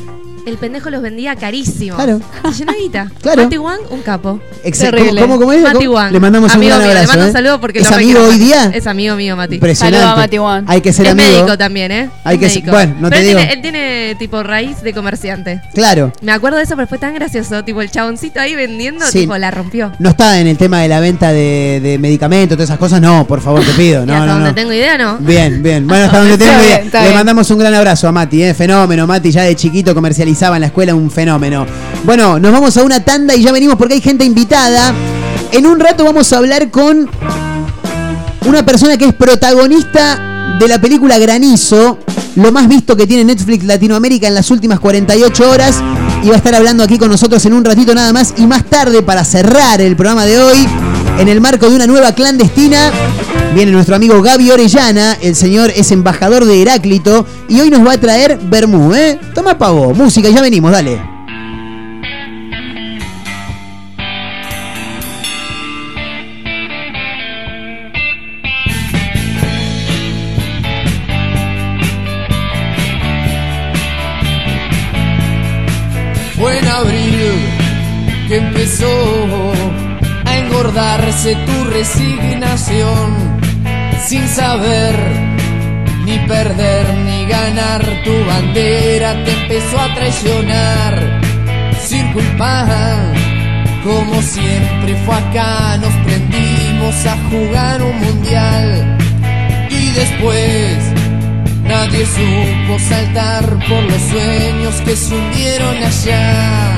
El pendejo los vendía carísimo. Claro. Se llenó guita. Claro. Mati Wang, un capo. Exacto. Terrible. ¿Cómo- cómo es? Mati. Wang. Le mandamos un Amigo gran mío, abrazo, Le mando ¿eh? un saludo porque ¿Es lo amigo hoy día? (laughs) Es amigo mío, Mati. Impresionante. Saludo a Mati Wang. Hay que ser es amigo. médico también, ¿eh? Hay que- médico. bueno, no Pero te él digo. Tiene, él tiene tipo raíz de comerciante. Claro. Me acuerdo de eso, pero fue tan gracioso. Tipo, el chaboncito ahí vendiendo, Sí. tipo, la rompió. No está en el tema de la venta de, de medicamentos, todas esas cosas, no, por favor, te pido. (laughs) y No, hasta no, donde no. tengo idea, ¿no? Bien, bien. Bueno, hasta (laughs) donde tengo idea. Le mandamos un gran abrazo a Mati, ¿eh? fenómeno. Mati ya de chiquito comercializaba en la escuela un fenómeno. Bueno, nos vamos a una tanda y ya venimos porque hay gente invitada. En un rato vamos a hablar con una persona que es protagonista de la película Granizo, lo más visto que tiene Netflix Latinoamérica en las últimas 48 horas. Y va a estar hablando aquí con nosotros en un ratito nada más. Y más tarde, para cerrar el programa de hoy, en el marco de una nueva clandestina, viene nuestro amigo Gaby Orellana. El señor es embajador de Heráclito. Y hoy nos va a traer Bermú, ¿eh? Toma pavo, música, ya venimos, dale. Fue en abril que empezó a engordarse tu resignación saber ni perder ni ganar. Tu bandera te empezó a traicionar. Sin culpa como siempre fue acá. Nos prendimos a jugar un mundial. Y después Nadie supo saltar por los sueños que se hundieron allá.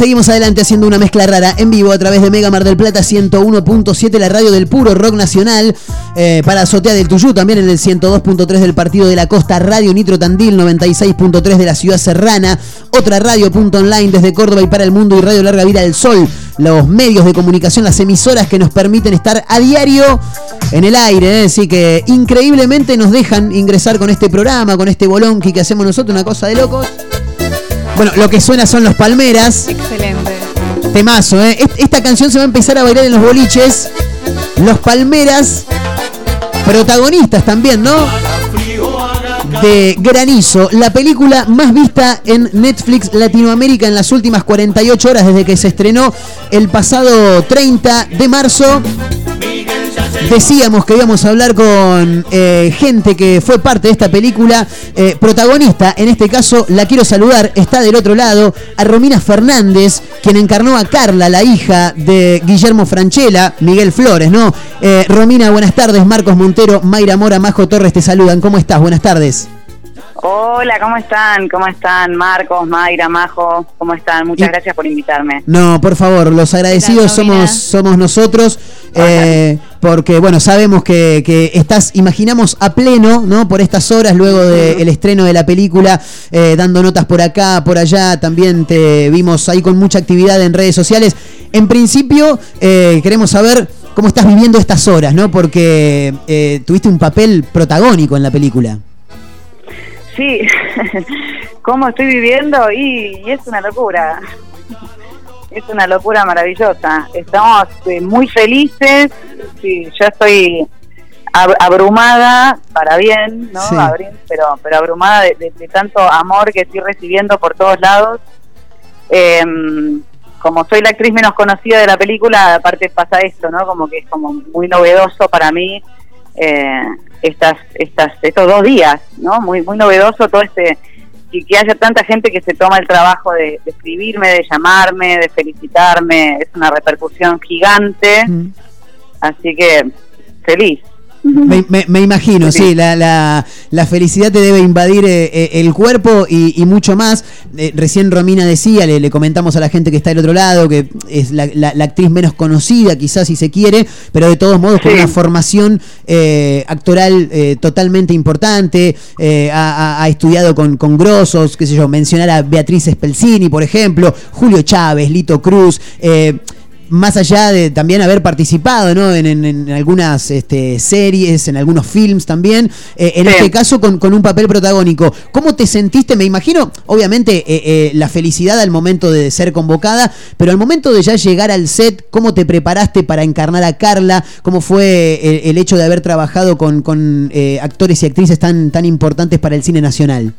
Seguimos adelante haciendo una mezcla rara en vivo a través de Mega Mar del Plata 101.7, la radio del puro rock nacional. eh, para Azotea del Tuyú, también en el 102.3 del Partido de la Costa, Radio Nitro Tandil 96.3 de la Ciudad Serrana, otra radio punto online desde Córdoba y para el mundo y Radio Larga Vida del Sol. Los medios de comunicación, las emisoras que nos permiten estar a diario en el aire. ¿eh? Así que increíblemente nos dejan ingresar con este programa, con este bolonqui que hacemos nosotros, una cosa de locos. Bueno, lo que suena son los Palmeras. Excelente. Temazo, ¿eh? Est- Esta canción se va a empezar a bailar en los boliches. Los Palmeras, protagonistas también, ¿no? De Granizo, la película más vista en Netflix Latinoamérica en las últimas 48 horas desde que se estrenó el pasado 30 de marzo. Decíamos que íbamos a hablar con eh, gente que fue parte de esta película, eh, protagonista, en este caso la quiero saludar, está del otro lado, a Romina Fernández, quien encarnó a Carla, la hija de Guillermo Franchella, Miguel Flores, ¿no? Eh, Romina, buenas tardes, Marcos Montero, Mayra Mora, Majo Torres te saludan, ¿cómo estás? Buenas tardes. Hola, ¿cómo están? ¿Cómo están? Marcos, Mayra, Majo, ¿cómo están? Muchas Y- gracias por invitarme. No, por favor, los agradecidos somos, somos nosotros, eh, porque bueno, sabemos que, que estás, imaginamos, a pleno, ¿no? Por estas horas, luego del estreno de la película, eh, dando notas por acá, por allá, también te vimos ahí con mucha actividad en redes sociales. En principio, eh, queremos saber cómo estás viviendo estas horas, ¿no? Porque eh, tuviste un papel protagónico en la película. Sí, (laughs) ¿cómo estoy viviendo? Y, y es una locura. (laughs) Es una locura maravillosa. Estamos eh, muy felices. Sí, yo estoy ab- abrumada, para bien, ¿no? Sí. Pero, pero abrumada de, de- de tanto amor que estoy recibiendo por todos lados. Em, como soy la actriz menos conocida de la película, aparte pasa esto, ¿no? Como que es como muy novedoso para mí eh, estas, estas, estos dos días, ¿no? Muy, muy novedoso todo este y que haya tanta gente que se toma el trabajo de, de escribirme, de llamarme, de felicitarme, es una repercusión gigante, así que feliz. Me, me- me imagino, sí, la, la- la felicidad te debe invadir eh, eh, el cuerpo y, y mucho más. Eh, recién Romina decía, le, le comentamos a la gente que está del otro lado, que es la, la- actriz menos conocida, quizás si se quiere, pero de todos modos con una formación eh, actoral totalmente importante. ha, ha- ha estudiado con, con grosos, qué sé yo, mencionar a Beatriz Spelzini, por ejemplo, Julio Chávez, Lito Cruz. Más allá de también haber participado ¿no? en, en- en algunas este, series, en algunos films también, eh, en este caso con, con un papel protagónico. ¿Cómo te sentiste? Me imagino, obviamente, eh, eh, la felicidad al momento de ser convocada, pero al momento de ya llegar al set, ¿cómo te preparaste para encarnar a Carla? ¿Cómo fue el, el hecho de haber trabajado con, con, actores y actrices tan, tan importantes para el cine nacional?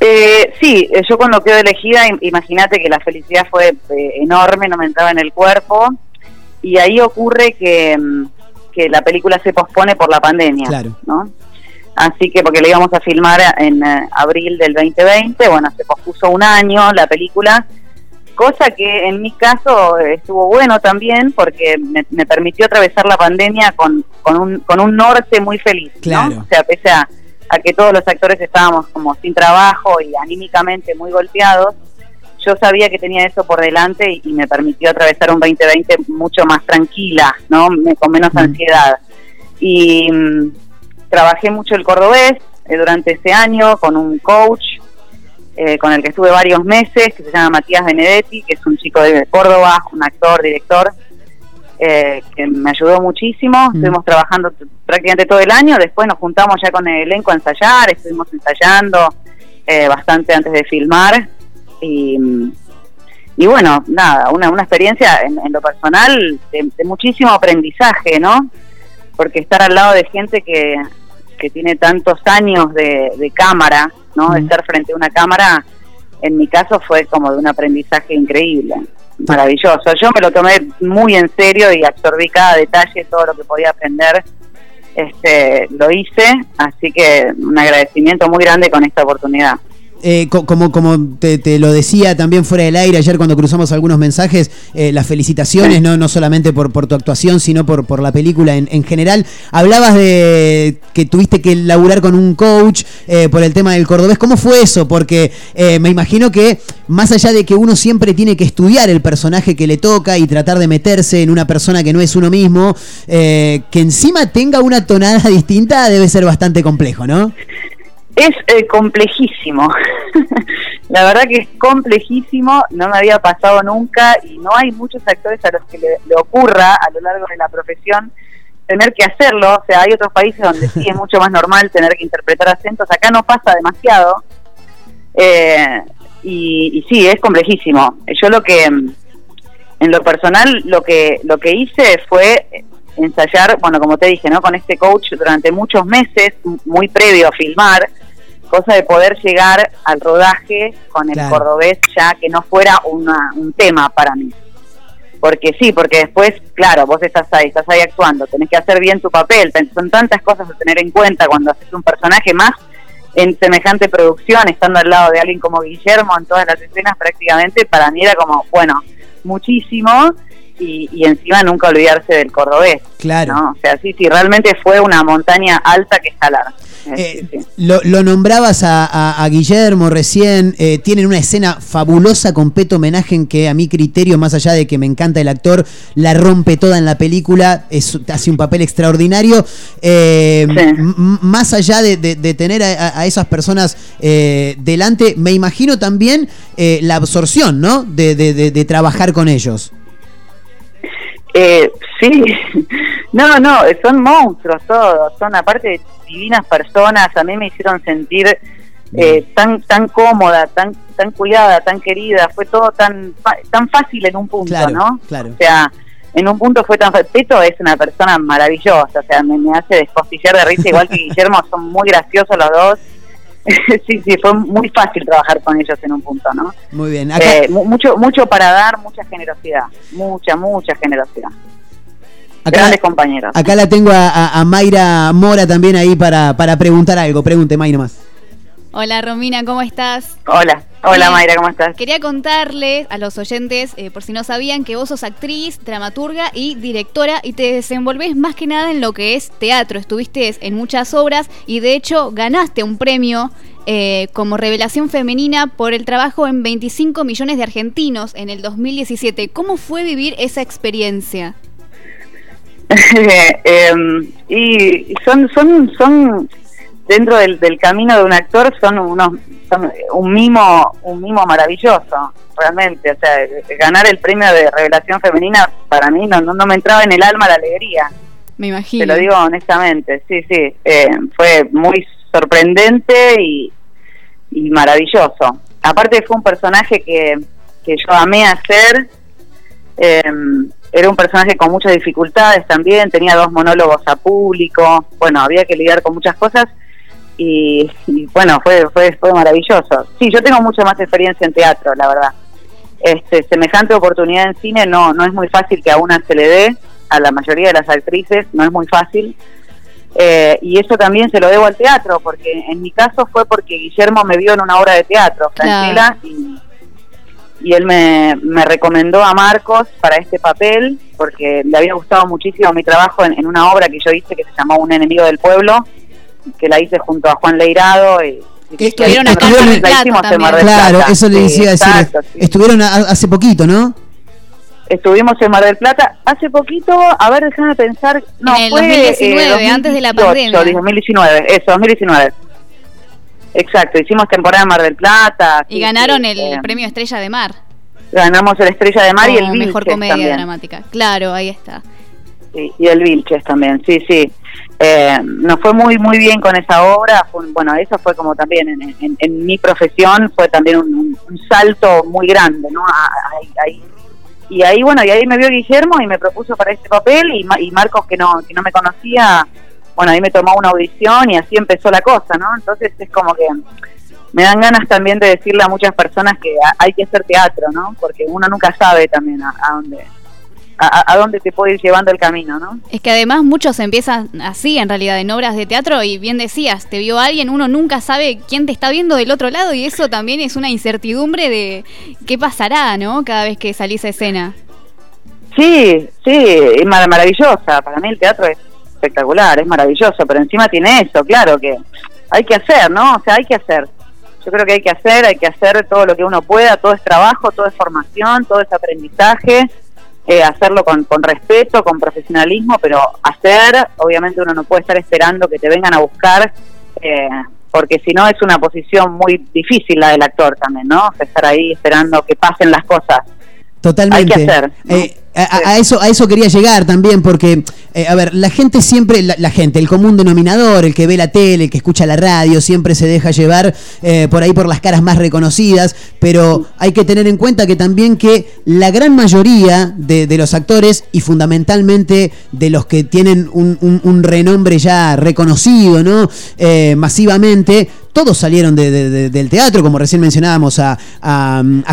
Eh, sí, eh, yo cuando quedo elegida, im- imagínate que la felicidad fue eh, enorme, no me entraba en el cuerpo, y ahí ocurre que, mm, que la película se pospone por la pandemia, Claro. ¿no? Así que porque la íbamos a filmar en eh, abril del 2020, bueno, se pospuso un año la película, cosa que en mi caso estuvo bueno también porque me, me permitió atravesar la pandemia con, con, un, con un norte muy feliz, ¿no? Claro. O sea, pese a, a que todos los actores estábamos como sin trabajo y anímicamente muy golpeados, yo sabía que tenía eso por delante y, y me permitió atravesar un 2020 mucho más tranquila, ¿no? Me- con menos ansiedad. Y mm, trabajé mucho el cordobés eh, durante ese año con un coach eh, con el que estuve varios meses, que se llama Matías Benedetti, que es un chico de Córdoba, un actor, director, eh, que me ayudó muchísimo. Estuvimos trabajando prácticamente todo el año, después nos juntamos ya con el elenco a ensayar, estuvimos ensayando eh, bastante antes de filmar. Y, y bueno, nada, una, una experiencia en, en lo personal de, de muchísimo aprendizaje, ¿no? Porque estar al lado de gente que, que tiene tantos años de, de cámara, ¿no? De estar frente a una cámara, en mi caso fue como de un aprendizaje increíble, maravilloso. Yo me lo tomé muy en serio y absorbí cada detalle, todo lo que podía aprender, este, lo hice, así que un agradecimiento muy grande con esta oportunidad. Eh, co- como como te, te lo decía también fuera del aire ayer cuando cruzamos algunos mensajes, eh, las felicitaciones, no, no solamente por, por tu actuación, sino por, por la película en, en general. Hablabas de que tuviste que laburar con un coach eh, por el tema del cordobés. ¿Cómo fue eso? Porque eh, me imagino que más allá de que uno siempre tiene que estudiar el personaje que le toca y tratar de meterse en una persona que no es uno mismo, que encima tenga una tonada (laughs) distinta debe ser bastante complejo, ¿no? Es eh, complejísimo. (laughs) la verdad que es complejísimo, no me había pasado nunca y no hay muchos actores a los que le, ocurra a lo largo de la profesión tener que hacerlo. O sea, hay otros países donde sí es mucho más normal tener que interpretar acentos. Acá no pasa demasiado. Eh, y, y sí, es complejísimo. Yo lo que, mm, en lo personal, lo que, lo que hice fue ensayar, bueno, como te dije, ¿no? Con este coach durante muchos meses, muy previo a filmar, cosa de poder llegar al rodaje con el Claro. cordobés ya que no fuera una, un tema para mí. Porque sí, porque después, claro, vos estás ahí, estás ahí actuando, tenés que hacer bien tu papel, son tantas cosas a tener en cuenta cuando haces un personaje más en semejante producción, estando al lado de alguien como Guillermo en todas las escenas prácticamente, para mí era como, bueno, muchísimo y, y encima nunca olvidarse del cordobés. Claro. ¿no? O sea, sí, sí, realmente fue una montaña alta que escalar. Eh, sí, sí. Lo, lo nombrabas a, a- a Guillermo recién, eh, tienen una escena fabulosa, completo homenaje en que a mi criterio, más allá de que me encanta el actor, la rompe toda en la película, es, hace un papel extraordinario. Eh, más allá de, de- de tener a, esas personas eh, delante, me imagino también eh, la absorción, ¿no? De, de- de- de trabajar con ellos. Eh, sí, (laughs) no, no, son monstruos todos, son aparte divinas personas, a mí me hicieron sentir eh, tan tan cómoda, tan tan cuidada, tan querida, fue todo tan tan fácil en un punto, Claro, ¿no? claro. O sea, en un punto fue tan fácil. Peto es una persona maravillosa, o sea, me, me hace descostillar de risa igual que (laughs) Guillermo, son muy graciosos los dos. (laughs) sí, sí, fue muy fácil trabajar con ellos en un punto, ¿no? Muy bien. Acá, Eh, mu- mucho mucho para dar, mucha generosidad, mucha, mucha generosidad. acá- Grandes compañeros. acá la tengo a, a- a Mayra Mora también ahí para, para preguntar algo. Pregunte, Mayra más. Hola Romina, ¿cómo estás? Hola, hola. Mayra, ¿cómo estás? Quería contarles a los oyentes, eh, por si no sabían, que vos sos actriz, dramaturga y directora y te desenvolvés más que nada en lo que es teatro. Estuviste en muchas obras y de hecho ganaste un premio eh, como revelación femenina por el trabajo en 25 millones de argentinos en el 2017. ¿Cómo fue vivir esa experiencia? (laughs) Em, y son, son, son dentro del, del camino de un actor son unos, son un mimo, un mimo maravilloso, realmente. O sea, ganar el premio de revelación femenina para mí no, no, no me entraba en el alma la alegría. Me imagino. Te lo digo honestamente, sí, sí. eh, fue muy sorprendente y, y maravilloso. Aparte fue un personaje que, que yo amé hacer. eh, era un personaje con muchas dificultades también, tenía dos monólogos a público, bueno, había que lidiar con muchas cosas y, y bueno, fue, fue, fue maravilloso. Sí, yo tengo mucha más experiencia en teatro, la verdad. Este, semejante oportunidad en cine no, no es muy fácil que a una se le dé, a la mayoría de las actrices no es muy fácil. Eh, y eso también se lo debo al teatro, porque en mi caso fue porque Guillermo me vio en una obra de teatro, Franchella, y, y él me, me recomendó a Marcos para este papel, porque le había gustado muchísimo mi trabajo en, en una obra que yo hice que se llamó Un enemigo del pueblo, que la hice junto a Juan Leirado. Y, y estuvieron la acá en Mar del Plata hicimos en también. Mar del Claro, Plata. eso le Sí, decía decir. exacto, sí. Estuvieron a- hace poquito, ¿no? Estuvimos en Mar del Plata hace poquito, a ver, déjame pensar, no, En el fue 2019, eh, antes de la 2018, pandemia. 2019, eso, 2019. Exacto, hicimos temporada en Mar del Plata. Y sí, ganaron sí, el eh, premio Estrella de Mar. ganamos el Estrella de Mar y el mejor Vilches comedia también. dramática. Claro, ahí está. Sí, y el Vilches también, sí, sí. Eh, nos fue muy muy bien con esa obra. Fue bueno, eso fue como también en, en- mi profesión, fue también un, salto muy grande, ¿no? Ahí-. Y ahí, bueno, y ahí me vio Guillermo y me propuso para este papel y, y Marcos, que no, que no me conocía, bueno, ahí me tomó una audición y así empezó la cosa, ¿no? Entonces es como que me dan ganas también de decirle a muchas personas que hay que hacer teatro, ¿no? Porque uno nunca sabe también a, a dónde a, a- dónde te puede ir llevando el camino, ¿no? Es que además muchos empiezan así en realidad en obras de teatro y bien decías, te vio alguien, uno nunca sabe quién te está viendo del otro lado y eso también es una incertidumbre de qué pasará, ¿no? Cada vez que salís a escena. Sí, sí, es mar- maravillosa. Para mí el teatro es espectacular, es maravilloso, pero encima tiene eso, claro que hay que hacer, ¿no? O sea, hay que hacer. Yo creo que hay que hacer, hay que hacer todo lo que uno pueda, todo es trabajo, todo es formación, todo es aprendizaje, eh, hacerlo con, con respeto, con profesionalismo, pero hacer, obviamente uno no puede estar esperando que te vengan a buscar, eh, porque si no es una posición muy difícil la del actor también, ¿no? O sea, estar ahí esperando que pasen las cosas. Totalmente. Hay que hacer, ¿no? Eh, a, a- a eso, a eso quería llegar también, porque, eh, a ver, la gente siempre, la, gente, el común denominador, el que ve la tele, el que escucha la radio, siempre se deja llevar eh, por ahí por las caras más reconocidas, pero hay que tener en cuenta que también que la gran mayoría de, los actores y fundamentalmente de los que tienen un renombre ya reconocido, ¿no? Eh, masivamente, todos salieron de- de- de- del teatro, como recién mencionábamos a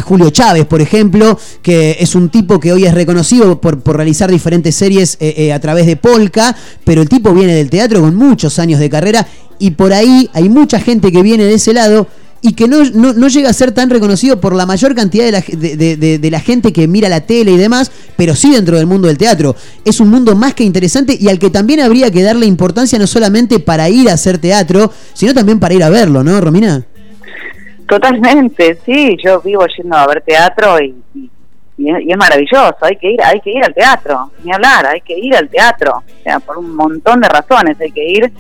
Julio Chávez, por ejemplo, que es un tipo que hoy es reconocido por, por realizar diferentes series eh, eh, a través de Polka, pero el tipo viene del teatro con muchos años de carrera y por ahí hay mucha gente que viene de ese lado y que no, no, llega a ser tan reconocido por la mayor cantidad de la, de, de- la gente que mira la tele y demás, pero sí dentro del mundo del teatro. Es un mundo más que interesante y al que también habría que darle importancia no solamente para ir a hacer teatro, sino también para ir a verlo, ¿no, Romina? Totalmente, sí, yo vivo yendo a ver teatro y, y, y es maravilloso, hay que ir, hay que ir al teatro, ni hablar, hay que ir al teatro, o sea, por un montón de razones hay que ir,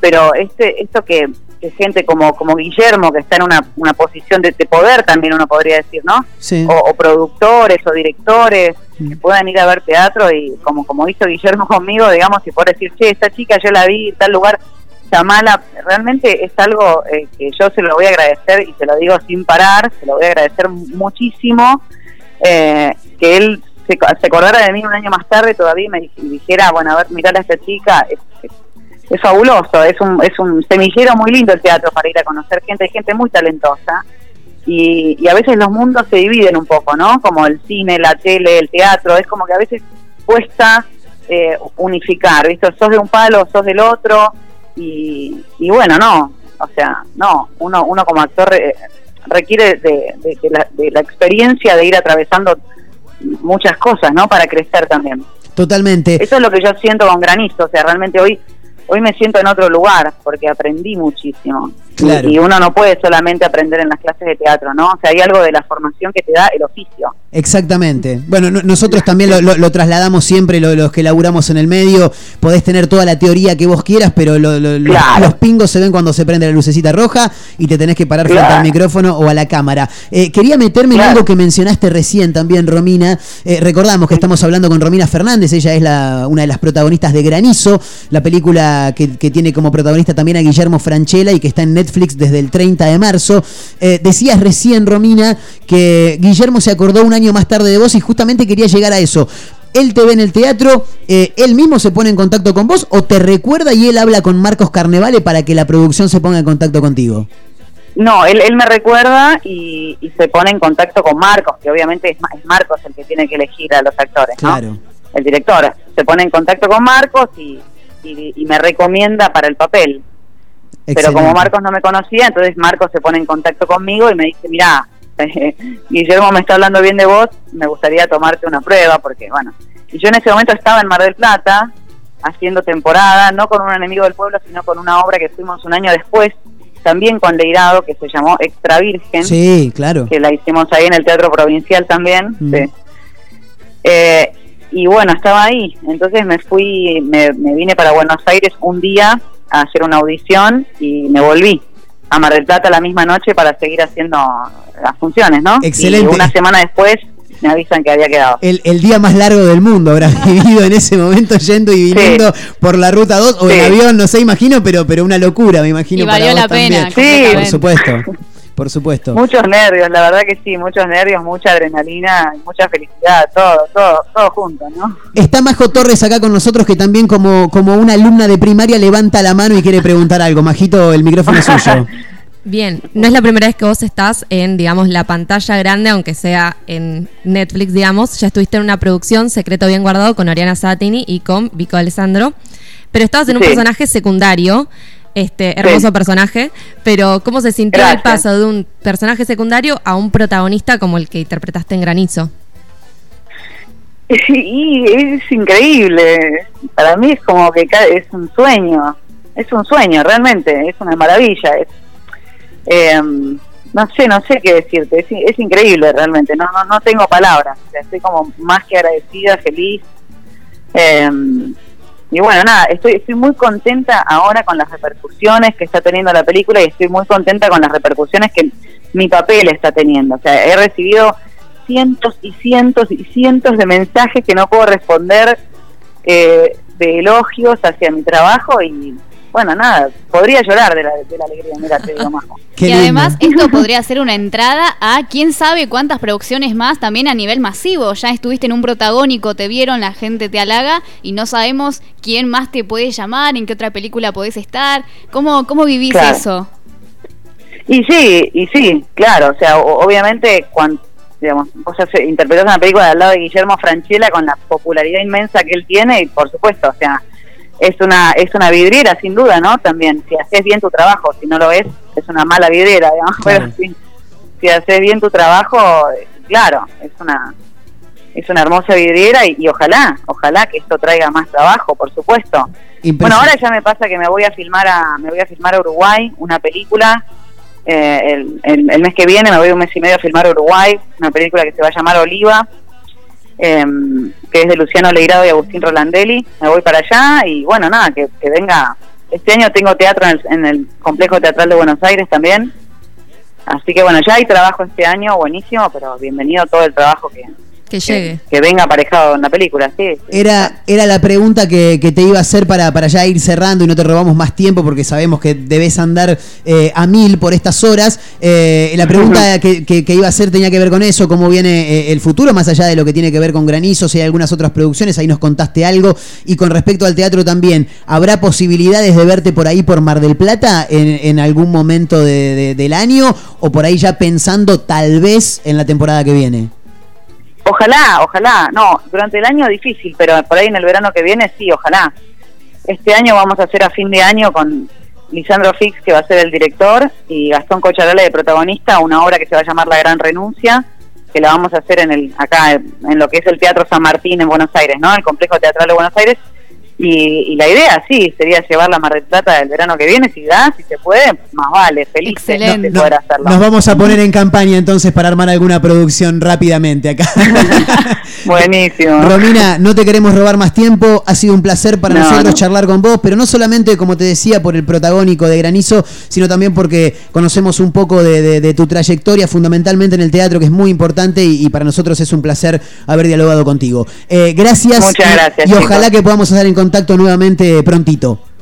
pero este, esto que, que gente como, como Guillermo, que está en una, una posición de, de poder también uno podría decir, ¿no? Sí. O, o productores o directores que puedan ir a ver teatro y como, como hizo Guillermo (laughs) conmigo, digamos, y poder decir, che, esta chica yo la vi en tal lugar, Chamala, realmente es algo eh, que yo se lo voy a agradecer y se lo digo sin parar, se lo voy a agradecer muchísimo, eh, que él se, se acordara de mí un año más tarde todavía y me dijera, bueno, a ver, mirar a esta chica, es, fabuloso, es un, es un semillero muy lindo el teatro para ir a conocer gente, gente muy talentosa. Y, y a veces los mundos se dividen un poco, ¿no? Como el cine, la tele, el teatro, es como que a veces cuesta eh, unificar, ¿viste? Sos de un palo, sos del otro, y, y bueno, no, o sea, no, uno, uno como actor requiere de, de- de la, de la experiencia de ir atravesando muchas cosas, ¿no? Para crecer también. Totalmente. Eso es lo que yo siento con Granizo, o sea, realmente hoy hoy me siento en otro lugar porque aprendí muchísimo. Claro. Y, y uno no puede solamente aprender en las clases de teatro, ¿no? O sea, hay algo de la formación que te da el oficio. Exactamente. Bueno, no- nosotros también lo, lo- lo trasladamos siempre, lo- los que laburamos en el medio. Podés tener toda la teoría que vos quieras, pero lo- lo- los- Claro. los pingos se ven cuando se prende la lucecita roja y te tenés que parar frente al micrófono o a la cámara. Eh, quería meterme en algo que mencionaste recién también, Romina. Eh, recordamos que estamos hablando con Romina Fernández, ella es la, una de las protagonistas de Granizo, la película que, que tiene como protagonista también a Guillermo Franchella y que está en Netflix desde el 30 de marzo. Eh, decías recién, Romina, que Guillermo se acordó un año más tarde de vos y justamente quería llegar a eso. Él te ve en el teatro, eh, él mismo se pone en contacto con vos o te recuerda y él habla con Marcos Carnevale para que la producción se ponga en contacto contigo. No, él, él me recuerda y, y se pone en contacto con Marcos, que obviamente es, Ma- es Marcos el que tiene que elegir a los actores, ¿no? Claro. El director se pone en contacto con Marcos y, y- y me recomienda para el papel. Pero como. Marcos no me conocía, entonces Marcos se pone en contacto conmigo y me dice, mira, Guillermo me está hablando bien de vos, me gustaría tomarte una prueba, porque bueno, y yo en ese momento estaba en Mar del Plata, haciendo temporada, no con un enemigo del pueblo, sino con una obra que fuimos un año después, también con Leirado, que se llamó Extra Virgen, Sí, claro. que la hicimos ahí en el Teatro Provincial también. Mm. sí. Eh, y bueno, estaba ahí, entonces me fui, me, me vine para Buenos Aires un día a hacer una audición y me volví a Mar del Plata la misma noche para seguir haciendo las funciones, ¿no? Excelente. Y una semana después me avisan que había quedado. El, el día más largo del mundo habrás (laughs) vivido en ese momento yendo y viniendo por la ruta 2 o en Sí. avión, no sé, imagino, pero, pero una locura, me imagino. Y para valió vos la pena, también. Por supuesto, (laughs) por supuesto. Muchos nervios, la verdad que sí, muchos nervios, mucha adrenalina, y mucha felicidad, todo, todo, todo junto, ¿no? Está Majo Torres acá con nosotros que también como, como una alumna de primaria levanta la mano y quiere preguntar algo. Majito, el micrófono es suyo. (laughs) Bien, no es la primera vez que vos estás en, digamos, la pantalla grande, aunque sea en Netflix, digamos. Ya estuviste en una producción, Secreto Bien Guardado, con Oriana Satini y con Vico Alessandro. Pero estabas en un Sí. personaje secundario, este hermoso Sí. personaje. Pero, ¿cómo se sintió el paso de un personaje secundario a un protagonista como el que interpretaste en Granizo? Y es increíble, para mí es como que es un sueño, es un sueño realmente, es una maravilla. Es, eh, no sé, no sé qué decirte, es, es increíble realmente, no, no, no tengo palabras, estoy como más que agradecida, feliz. Eh, y bueno, nada, estoy, estoy muy contenta ahora con las repercusiones que está teniendo la película y estoy muy contenta con las repercusiones que mi papel está teniendo. O sea, he recibido cientos y cientos y cientos de mensajes que no puedo responder eh, de elogios hacia mi trabajo y bueno, nada, podría llorar de la, de la alegría, mira, te digo, Majo. (laughs) y además esto podría ser una entrada a quién sabe cuántas producciones más también a nivel masivo. Ya estuviste en un protagónico, te vieron, la gente te halaga y no sabemos quién más te puede llamar, en qué otra película podés estar. ¿Cómo, cómo vivís Claro. eso? Y sí, y sí, claro, o sea, obviamente cuando digamos, vos hace- interpretás una película al lado de Guillermo Franchella con la popularidad inmensa que él tiene y por supuesto, o sea, es una es una vidriera sin duda, ¿no? También si haces bien tu trabajo, si no lo es, es una mala vidriera, digamos, (laughs) pero si, si haces bien tu trabajo, claro, es una es una hermosa vidriera y, y ojalá, ojalá que esto traiga más trabajo, por supuesto. Bueno, ahora ya me pasa que me voy a filmar a me voy a filmar a Uruguay una película eh, el, el- el mes que viene me voy un mes y medio a filmar a Uruguay una película que se va a llamar Oliva em, que es de Luciano Leirado y Agustín Rolandelli. Me voy para allá y bueno nada que, que venga. Este año tengo teatro en el, en el complejo teatral de Buenos Aires también. Así que bueno ya hay trabajo este año buenísimo pero bienvenido todo el trabajo que, Que llegue. que venga aparejado en la película sí. Era, era la pregunta que, que te iba a hacer para, para ya ir cerrando y no te robamos más tiempo porque sabemos que debes andar eh, a mil por estas horas. Eh, la pregunta que, que- que iba a hacer tenía que ver con eso, cómo viene eh, el futuro, más allá de lo que tiene que ver con Granizo, si hay algunas otras producciones, ahí nos contaste algo. Y con respecto al teatro también, ¿habrá posibilidades de verte por ahí por Mar del Plata en, en algún momento de- de- del año o por ahí ya pensando tal vez en la temporada que viene? Ojalá, ojalá. No, durante el año difícil, pero por ahí en el verano que viene sí, ojalá. Este año vamos a hacer a fin de año con Lisandro Fix, que va a ser el director, y Gastón Cocharela de protagonista, una obra que se va a llamar La Gran Renuncia, que la vamos a hacer en el acá en lo que es el Teatro San Martín en Buenos Aires, ¿no? El Complejo Teatral de Buenos Aires. Y, y la idea, sí, sería llevarla a Mar del Plata verano que viene, si da, si se puede, más vale, feliz de poder hacerlo. Nos vamos a poner en campaña entonces para armar alguna producción rápidamente acá. (laughs) Buenísimo. Romina, no te queremos robar más tiempo. Ha sido un placer para No, nosotros no. charlar con vos, pero no solamente, como te decía, por el protagónico de Granizo, sino también porque conocemos un poco de, de- de tu trayectoria, fundamentalmente en el teatro, que es muy importante y, y para nosotros es un placer haber dialogado contigo. Eh, gracias. Muchas y- gracias, Y, ojalá chicos. que podamos estar en contacto nuevamente prontito.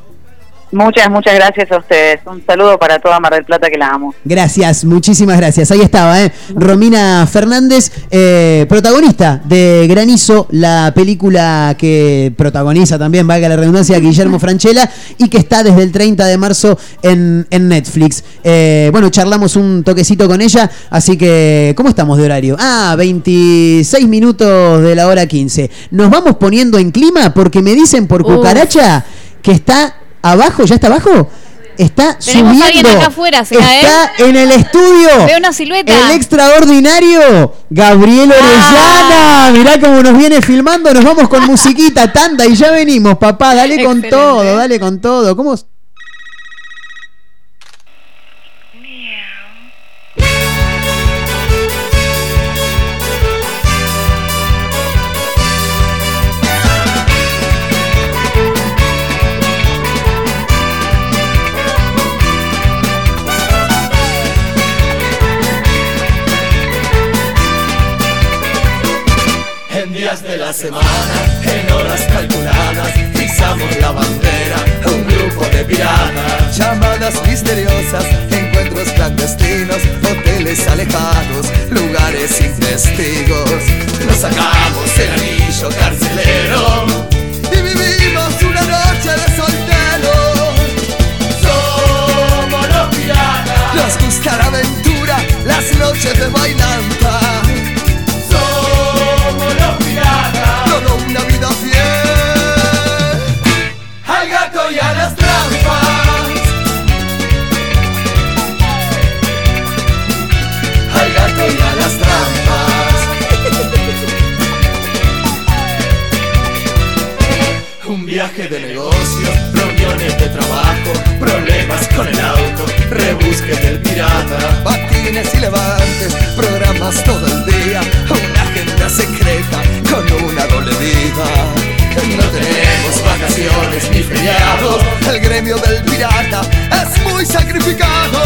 Muchas, muchas gracias a ustedes. Un saludo para toda Mar del Plata que la amo. Gracias, muchísimas gracias. Ahí estaba, ¿eh? Romina Fernández, eh, protagonista de Granizo, la película que protagoniza también, valga la redundancia, Guillermo Franchella, y que está desde el 30 de marzo en, en Netflix. Eh, bueno, charlamos un toquecito con ella, así que, ¿cómo estamos de horario? Ah, 26 minutos de la hora 15. Nos vamos poniendo en clima porque me dicen por Uf. cucaracha que está abajo, ¿ya está abajo? está Tenemos subiendo. acá afuera, ¿será está en el estudio. Veo una silueta. El extraordinario Gabriel Ah. Orellana. Mirá cómo nos viene filmando. Nos vamos con (laughs) musiquita, tanda y ya venimos, papá. Dale con todo, dale con todo. ¿Cómo? En horas calculadas, pisamos la bandera, un grupo de piratas. Llamadas misteriosas, encuentros clandestinos, hoteles alejados, lugares sin testigos. Nos sacamos el anillo carcelero y vivimos una noche de solteros. Somos los piratas. Nos gusta la aventura, las noches de bailanta. Rebusques del pirata. Patines y levantes, programas todo el día, una agenda secreta con una doble vida. No tenemos vacaciones ni feriados, el gremio del pirata es muy sacrificado.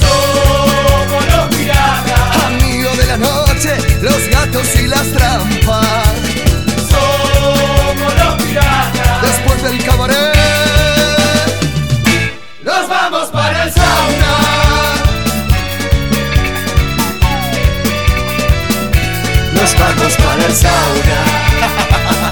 Somos los piratas, amigos de la noche, los gatos y las trampas. Somos los piratas. Después del cabaret, vamos para el sauna. (laughs)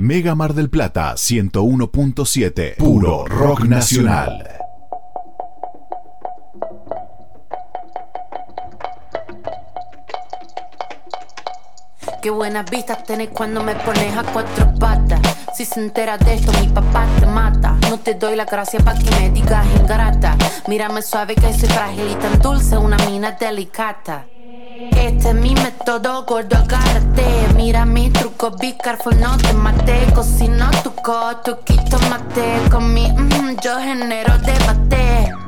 Mega Mar del Plata 101.7. Puro rock nacional. Qué buenas vistas tenés cuando me pones a cuatro patas. Si se entera de esto, mi papá te mata. No te doy la gracia para que me digas ingrata. Mírame suave que soy frágil y tan dulce, una mina delicata. Este es mi método, gordo, agárrate. Mira mi truco, be careful, no te mate. Cocino tu coto, quito mate. Con mi mm, yo genero debate.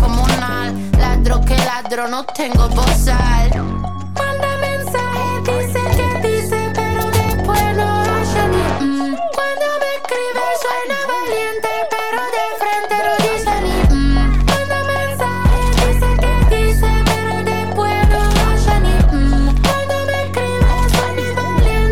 descomunal. Ladro que ladro, no tengo bozal.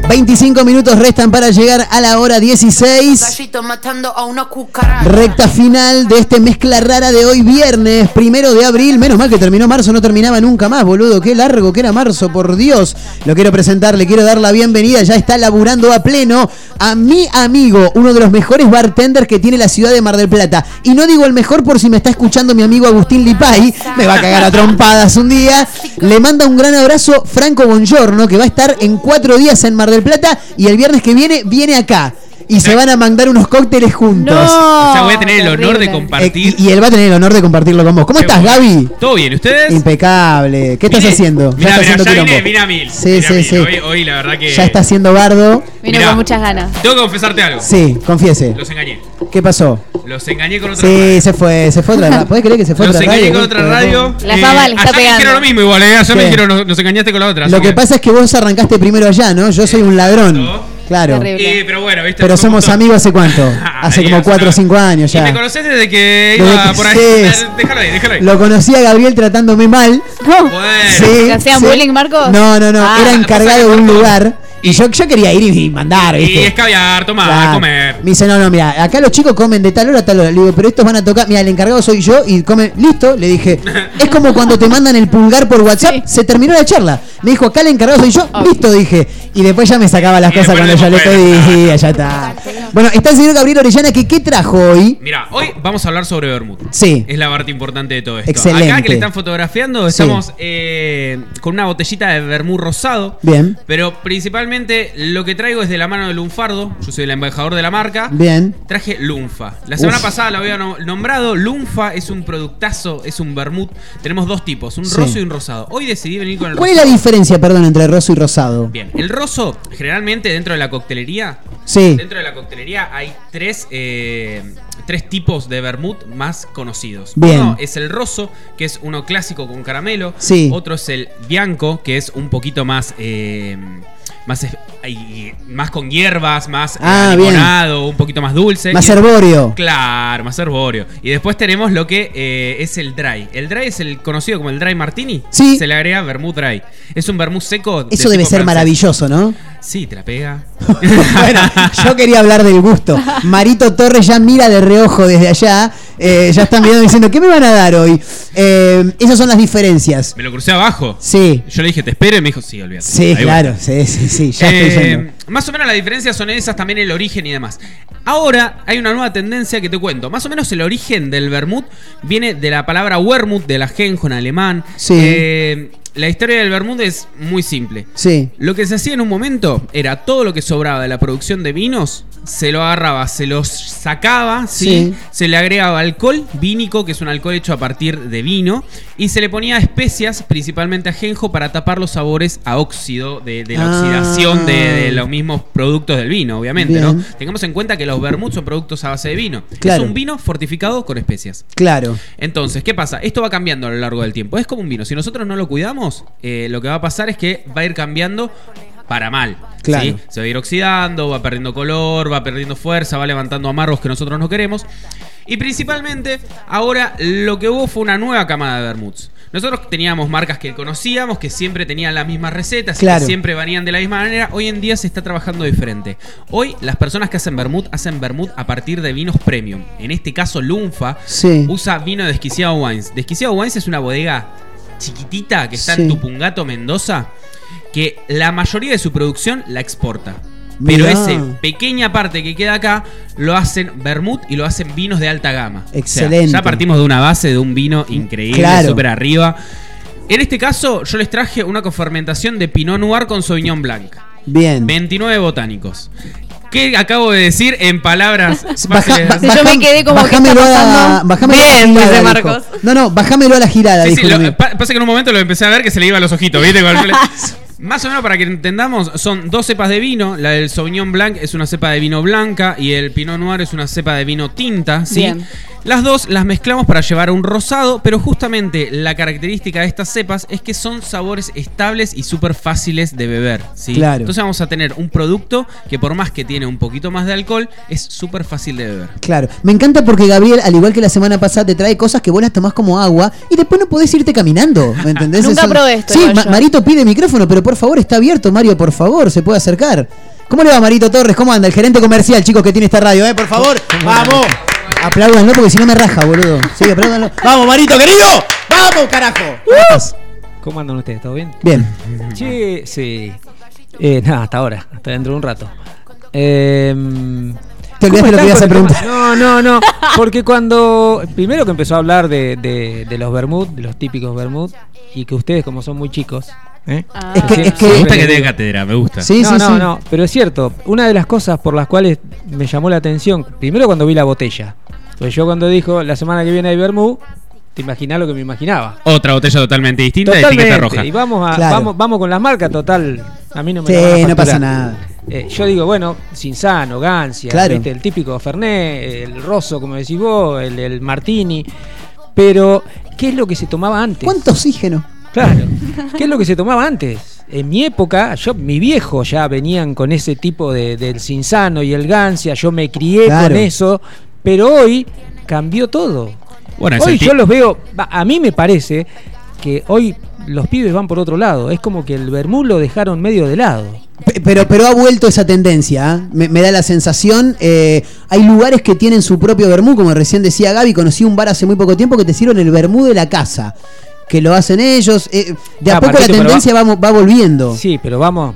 25 minutos restan para llegar a la hora 16. Gallito matando a una cucaracha. Recta final de este mezcla rara de hoy viernes, primero de abril. Menos mal que terminó marzo, no terminaba nunca más, boludo. Qué largo que era marzo, por Dios. Lo quiero presentar, le quiero dar la bienvenida. Ya está laburando a pleno a mi amigo, uno de los mejores bartenders que tiene la ciudad de Mar del Plata. Y no digo el mejor por si me está escuchando mi amigo Agustín Lipay, me va a cagar a trompadas un día. Le manda un gran abrazo Franco Bongiorno, que va a estar en cuatro días en Mar del Plata y el viernes que viene viene acá. Y se van a mandar unos cócteles juntos. O sea, voy a tener el honor de compartir. Eh, y, y él va a tener el honor de compartirlo con vos. ¿Cómo Qué estás, bueno. Gaby? ¿Todo bien? ¿Ustedes? Impecable. ¿Qué estás Vine- haciendo? Mirá, estás mirá, haciendo ya vine, vine a mil. Sí, sí, mil. sí. Hoy, hoy la verdad que. Ya está haciendo bardo. Vino con muchas ganas. Tengo que confesarte algo. Sí, confiese. Los engañé. ¿Qué pasó? Los engañé con otra Sí, se fue, se fue otra radio. ¿Puedes creer que se fue Los otra radio? engañé con otra radio. La Eh, fama le está allá me pegando. dijeron lo mismo igual, ¿eh? Allá me dijeron, nos, nos engañaste con la otra. Lo que pasa es que vos arrancaste primero allá, ¿no? Yo soy un ladrón. Claro. Eh, pero bueno, ¿viste? Pero somos todos- amigos hace cuánto? (laughs) Hace como 4 o 5 años Y me ya. conocés desde que Desde iba que- por ahí. sí. Déjalo ahí, déjalo ahí. Lo conocí a Gabriel tratándome mal. (laughs) Bueno. Sí, ¿Que hacían sí. bullying, Marcos? No, no, no. Ah. era encargado de un lugar Y yo, yo quería ir y, y mandar, Y ¿viste? escabiar, tomar, Claro. comer. Me dice, no, no, mira, acá los chicos comen de tal hora a tal hora. Le digo, pero estos van a tocar. Mira, el encargado soy yo y comen. Listo, le dije. (laughs) Es como cuando te mandan el pulgar por WhatsApp. Se terminó la charla. Me dijo, acá el encargado soy yo. Listo, dije. Y después ya me sacaba las Y cosas cuando ya le pedía, (laughs) ya está. Bueno, está el señor Gabriel Orellana, que ¿qué trajo hoy? Mira, hoy vamos a hablar sobre Bermud. Sí. Es la parte importante de todo esto. Excelente. Acá que le están fotografiando, Sí. estamos eh, con una botellita de Bermud rosado. Bien. Pero principalmente lo que traigo es de la mano de Lunfardo. Yo soy el embajador de la marca. Bien. Traje Lunfa. La semana Uf. pasada lo había no- nombrado. Lunfa es un productazo, es un vermut. Tenemos dos tipos, un Sí. roso y un rosado. Hoy decidí venir con el ¿Cuál es la diferencia, perdón, entre roso y rosado? Bien, el roso, generalmente dentro de la coctelería. Sí. Dentro de la coctelería hay tres, eh, tres tipos de vermut más conocidos. Bien. Uno es el roso, que es uno clásico con caramelo. Sí. Otro es el bianco, que es un poquito más. eh, más, más con hierbas, más eh, Ah, bien. limonado, un poquito más dulce. Más herbóreo. Claro, más herbóreo. Y después tenemos lo que eh, es el dry. El dry es el conocido como el dry martini. Sí. Se le agrega vermut dry. Es un vermut seco. de Eso debe ser francés. maravilloso, ¿no? Sí, te la pega. (laughs) bueno, yo quería hablar del gusto. (laughs) Marito Torres ya mira de reojo desde allá. Eh, ya están mirando diciendo, ¿qué me van a dar hoy? Eh, esas son las diferencias. Me lo crucé abajo. Sí. Yo le dije, te espero y me dijo, sí, olvídate. Sí, Ahí voy. claro, sí, sí, sí, ya Eh, estoy yendo. más o menos las diferencias son esas, también el origen y demás. Ahora hay una nueva tendencia que te cuento. Más o menos el origen del vermut viene de la palabra Wermut, del ajenjo en alemán. Sí. La historia del vermut es muy simple. Sí. Lo que se hacía en un momento era todo lo que sobraba de la producción de vinos, se lo agarraba, se los sacaba, ¿sí? Sí. se le agregaba alcohol vínico, que es un alcohol hecho a partir de vino, y se le ponía especias, principalmente ajenjo, para tapar los sabores a óxido de, de la Ah. oxidación de, de los mismos productos del vino, obviamente, Bien. ¿no? Tengamos en cuenta que los vermuts son productos a base de vino. Claro. Es un vino fortificado con especias. Claro. Entonces, ¿qué pasa? Esto va cambiando a lo largo del tiempo. Es como un vino. Si nosotros no lo cuidamos, eh, lo que va a pasar es que va a ir cambiando para mal. Claro. ¿sí? Se va a ir oxidando, va perdiendo color, va perdiendo fuerza, va levantando amargos que nosotros no queremos. Y principalmente, ahora lo que hubo fue una nueva camada de vermuts. Nosotros teníamos marcas que conocíamos, que siempre tenían las mismas recetas, y Claro. que siempre venían de la misma manera. Hoy en día se está trabajando diferente. Hoy las personas que hacen vermut hacen vermut a partir de vinos premium. En este caso, Lunfa Sí. usa vino de Desquiciado Wines. Desquiciado Wines es una bodega chiquitita que está Sí. en Tupungato, Mendoza, que la mayoría de su producción la exporta. Pero Mirá. esa pequeña parte que queda acá lo hacen vermut y lo hacen vinos de alta gama. O sea, Excelente. ya partimos de una base de un vino increíble, Claro. súper arriba. En este caso, yo les traje una cofermentación de Pinot Noir con Sauvignon Blanc. Bien. 29 botánicos. ¿Qué acabo de decir en palabras (laughs) Baja- fáciles? ba- bajam- bajámelo a- bajámelo a la Bien, girada, dice dijo. Marcos. No, no, bajámelo a la girada, Sí, dijo sí, lo- pasa que en un momento lo empecé a ver que se le iba a los ojitos, ¿viste? (laughs) Más o menos para que entendamos, son dos cepas de vino. La del Sauvignon Blanc es una cepa de vino blanca y el Pinot Noir es una cepa de vino tinta, ¿sí? Bien. Las dos las mezclamos para llevar a un rosado, pero justamente la característica de estas cepas es que son sabores estables y súper fáciles de beber, ¿sí? Claro. Entonces vamos a tener un producto que por más que tiene un poquito más de alcohol, es súper fácil de beber. Claro, me encanta porque Gabriel, al igual que la semana pasada, te trae cosas que vos las tomás como agua y después no podés irte caminando, ¿me entendés? (laughs) Nunca Eso- probé esto, Sí, igual Ma- yo. Marito pide micrófono, pero por favor, está abierto, Mario, por favor, se puede acercar. ¿Cómo le va, Marito Torres? ¿Cómo anda? El gerente comercial, chicos, que tiene esta radio, ¿eh? Por favor, vamos. Apláudanlo porque si no me raja, boludo. Sí, apláudanlo. Vamos, Marito, querido. Vamos, carajo. ¿Cómo andan ustedes? ¿Todo bien? Bien. Che, sí. Eh, nada, hasta ahora, hasta dentro de un rato. Eh, Te olvidaste lo que ibas a preguntar. No, no, no. Porque cuando. Primero que empezó a hablar de, de- de los Bermud, de los típicos Bermud, y que ustedes, como son muy chicos. ¿Eh? Es que- es que- Me gusta que les te dé digo- cátedra, me gusta. Sí, no, sí, no, sí. no, pero es cierto. Una de las cosas por las cuales me llamó la atención, primero cuando vi la botella. Pues yo cuando dijo la semana que viene hay Bermud, te imaginás lo que me imaginaba. Otra botella totalmente distinta de etiqueta roja. Y vamos, a, Claro. vamos, vamos con las marcas, total. A mí no me Sí, la van a no pasa nada. Eh, yo digo, bueno, Cinzano, Gancia, Claro. ¿viste? el típico Fernet, el Rosso, como decís vos, el, el Martini. Pero, ¿qué es lo que se tomaba antes? ¿Cuánto oxígeno? Claro. (laughs) ¿Qué es lo que se tomaba antes? En mi época, yo, mi viejo ya venían con ese tipo de, del Cinzano y el Gancia, yo me crié Claro. con eso, pero hoy cambió todo. Bueno, hoy yo los veo, va, a mí me parece que hoy los pibes van por otro lado. Es como que el vermú lo dejaron medio de lado. Pe- Pero, pero ha vuelto esa tendencia, ¿ah? me, me da la sensación. eh, hay lugares que tienen su propio vermú, como recién decía Gaby. Conocí un bar hace muy poco tiempo que te sirven el vermú de la casa, que lo hacen ellos. eh, de a Ah, poco Marquito, la tendencia va, va volviendo. Sí, pero vamos,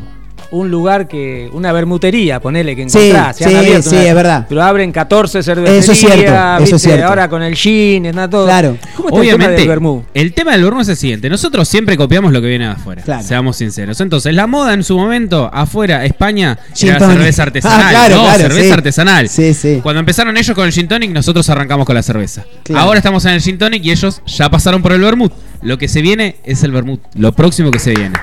un lugar que. Una bermutería, ponele que Sí, encontrás. se han sí, abierto sí, una- es verdad. Pero abren 14 cervecerías. Eso es cierto, eso es cierto. Ahora con el gin, está todo. Claro. ¿Cómo está el tema Obviamente, del vermú? el tema del vermú es el siguiente. Nosotros siempre copiamos lo que viene de afuera. Seamos sinceros. Entonces, la moda en su momento, afuera, España, Gin era tonic. cerveza artesanal. Ah, claro, no, claro, cerveza sí. artesanal. Sí, sí. Cuando empezaron ellos con el gin tonic, nosotros arrancamos con la cerveza. Claro. Ahora estamos en el gin tonic y ellos ya pasaron por el vermut. Lo que se viene es el vermut. Lo próximo que se viene.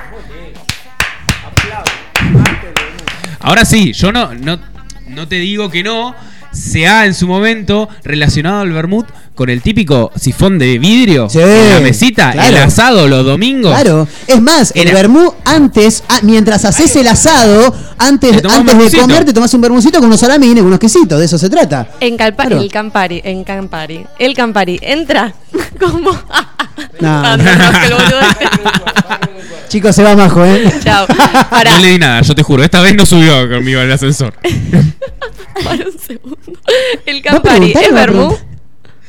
Ahora sí, yo no, no, no te digo que no. Se ha en su momento relacionado al vermut con el típico sifón de vidrio en la mesita, claro. el asado los domingos. Claro, es más, el vermú antes, ah, mientras haces el asado, antes, antes de comer te tomas un vermucito con unos salamines, con unos quesitos, de eso se trata. En Calpa- Claro. el Campari, en Campari. El Campari entra (laughs) como. No. (laughs) No, no, que el boludo. (laughs) Chicos, se va majo, ¿eh? Chao. No le di nada, yo te juro. Esta vez no subió conmigo al ascensor. Para un segundo. El Campari, ¿es vermú?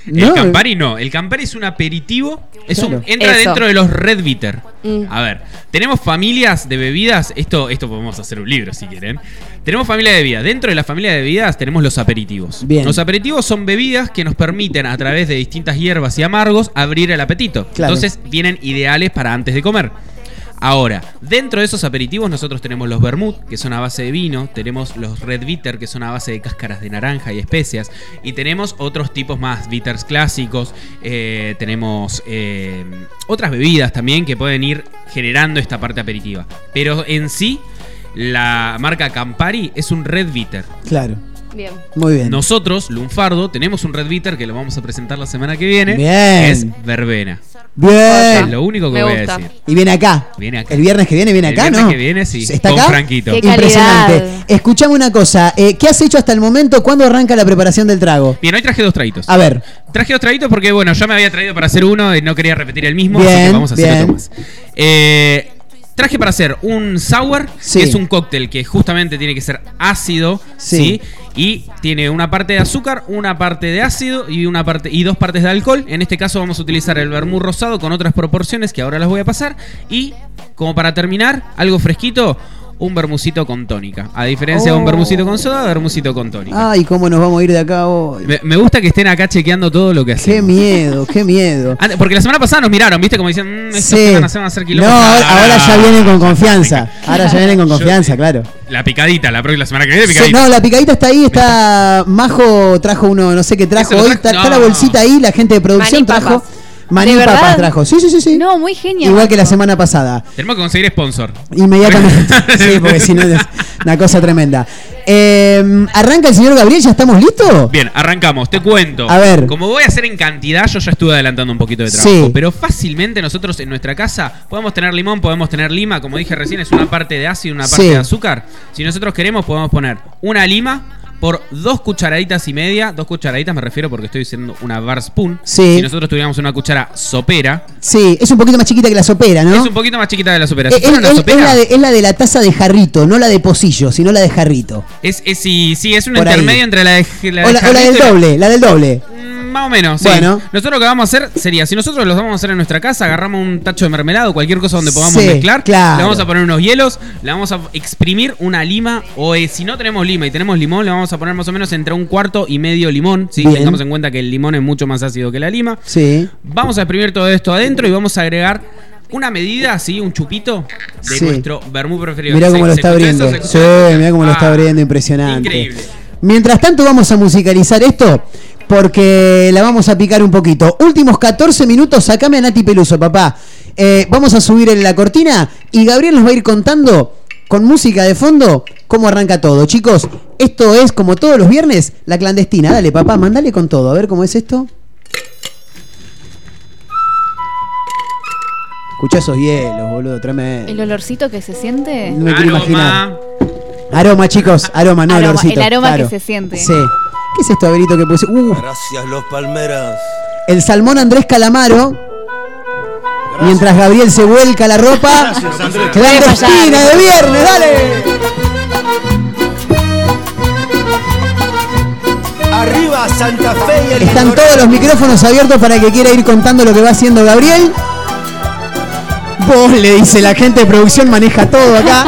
Preguntar. El No. Campari no. El Campari es un aperitivo. Es un, entra Eso. dentro de los Red Bitter. Mm. A ver, tenemos familias de bebidas. Esto, esto podemos hacer un libro si quieren. Tenemos familia de bebidas. Dentro de la familia de bebidas tenemos los aperitivos. Bien. Los aperitivos son bebidas que nos permiten, a través de distintas hierbas y amargos, abrir el apetito. Claro. Entonces vienen ideales para antes de comer. Ahora, dentro de esos aperitivos nosotros tenemos los vermut, que son a base de vino, tenemos los red bitter, que son a base de cáscaras de naranja y especias, y tenemos otros tipos más, bitters clásicos, eh, tenemos eh, otras bebidas también que pueden ir generando esta parte aperitiva. Pero en sí, la marca Campari es un red bitter. Claro. Bien. Muy bien. Nosotros, Lunfardo, tenemos un red bitter que lo vamos a presentar la semana que viene. Bien. Es verbena. Bien. Es lo único que Me voy gusta. a decir. Y viene acá. Viene acá. El viernes que viene viene El acá, viernes ¿no? que viene, sí. ¿Está Con acá? Franquito. Qué Impresionante. Escuchame una cosa. eh, ¿Qué has hecho hasta el momento? ¿Cuándo arranca la preparación del trago? Bien, hoy traje dos traguitos. A ver. Traje dos traguitos porque, bueno, yo me había traído para hacer uno y no quería repetir el mismo, así Bien, que vamos a hacer bien. otro más. Eh, traje para hacer un sour, Sí. que es un cóctel que justamente tiene que ser ácido, Sí. ¿sí? Y tiene una parte de azúcar, una parte de ácido y una parte y dos partes de alcohol. En este caso vamos a utilizar el vermú rosado con otras proporciones que ahora las voy a pasar. Y como para terminar, algo fresquito, un vermucito con tónica. A diferencia de un Oh. vermucito con soda, vermucito con tónica. Ay, cómo nos vamos a ir de acá hoy. Me, me gusta que estén acá chequeando todo lo que hacemos. Qué miedo, qué miedo. Antes- Porque la semana pasada nos miraron, ¿viste? Como dicen, mmm, estos Sí. van a hacer, van a hacer No, ahora, Ah, ahora ya vienen con confianza. Ahora ya vienen con Yo- confianza, claro. La picadita, la próxima semana que viene, Sí, picadita. no, la picadita está ahí, está. Majo trajo uno, no sé qué trajo ¿Ese lo hoy. Está, la bolsita ahí, la gente de producción trajo. papas. Maní papas trajo. Sí, sí, sí, sí. No, muy genial. Igual que la semana pasada. Tenemos que conseguir sponsor. Inmediatamente. (laughs) sí, porque si no es una cosa tremenda. Eh, arranca el señor Gabriel, ¿ya estamos listos? Bien, arrancamos, te cuento. A ver. Como voy a hacer en cantidad, yo ya estuve adelantando un poquito de trabajo. Sí. Pero fácilmente nosotros en nuestra casa podemos tener limón, podemos tener lima. Como dije recién, es una parte de ácido y una parte Sí. de azúcar. Si nosotros queremos, podemos poner una lima por dos cucharaditas y media. Dos cucharaditas me refiero porque estoy usando una bar spoon. Sí. Si nosotros tuviéramos una cuchara sopera, Sí, es un poquito más chiquita que la sopera, ¿no? es un poquito más chiquita de la sopera. Eh, Si es, una es- sopera, es la de, es la de la taza de jarrito, no la de pocillo, sino la de jarrito. Es, es, sí, sí, es un ahí. intermedio entre la de, la de O la, o la del doble, la del doble. Más o menos, sí. Bueno. Nosotros lo que vamos a hacer sería, si nosotros los vamos a hacer en nuestra casa, agarramos un tacho de mermelada o cualquier cosa donde podamos Sí, mezclar, claro. le vamos a poner unos hielos, le vamos a exprimir una lima, o eh, si no tenemos lima y tenemos limón, le vamos a poner más o menos entre un cuarto y medio limón, ¿sí? Bien. Tengamos en cuenta que el limón es mucho más ácido que la lima. Sí. Vamos a exprimir todo esto adentro y vamos a agregar una medida, así, un chupito de Sí. nuestro vermú preferido. Mirá ¿Se- cómo lo está abriendo. Sí, mirá cómo lo está Ah, abriendo, impresionante. Increíble. Mientras tanto vamos a musicalizar esto porque la vamos a picar un poquito. Últimos 14 minutos, sacame a Nati Peluso, papá. Eh, vamos a subir en la cortina y Gabriel nos va a ir contando con música de fondo cómo arranca todo. Chicos, esto es como todos los viernes, la clandestina. Dale, papá, mandale con todo. A ver cómo es esto. Escucha esos hielos, boludo, tremendo. El olorcito que se siente. No me quiero imaginar. Aroma, chicos, aroma, no Aroma, olorcito. el aroma claro. que se siente. Sí. ¿Qué es esto, Averito, que puse? Uh, Gracias, los palmeras. el salmón Andrés Calamaro. Mientras Gabriel se vuelca la ropa. Clandestina de viernes, dale. Arriba Santa Fe y el Están todos los micrófonos abiertos para el que quiera ir contando lo que va haciendo Gabriel. Vos le dice la gente de producción maneja todo acá.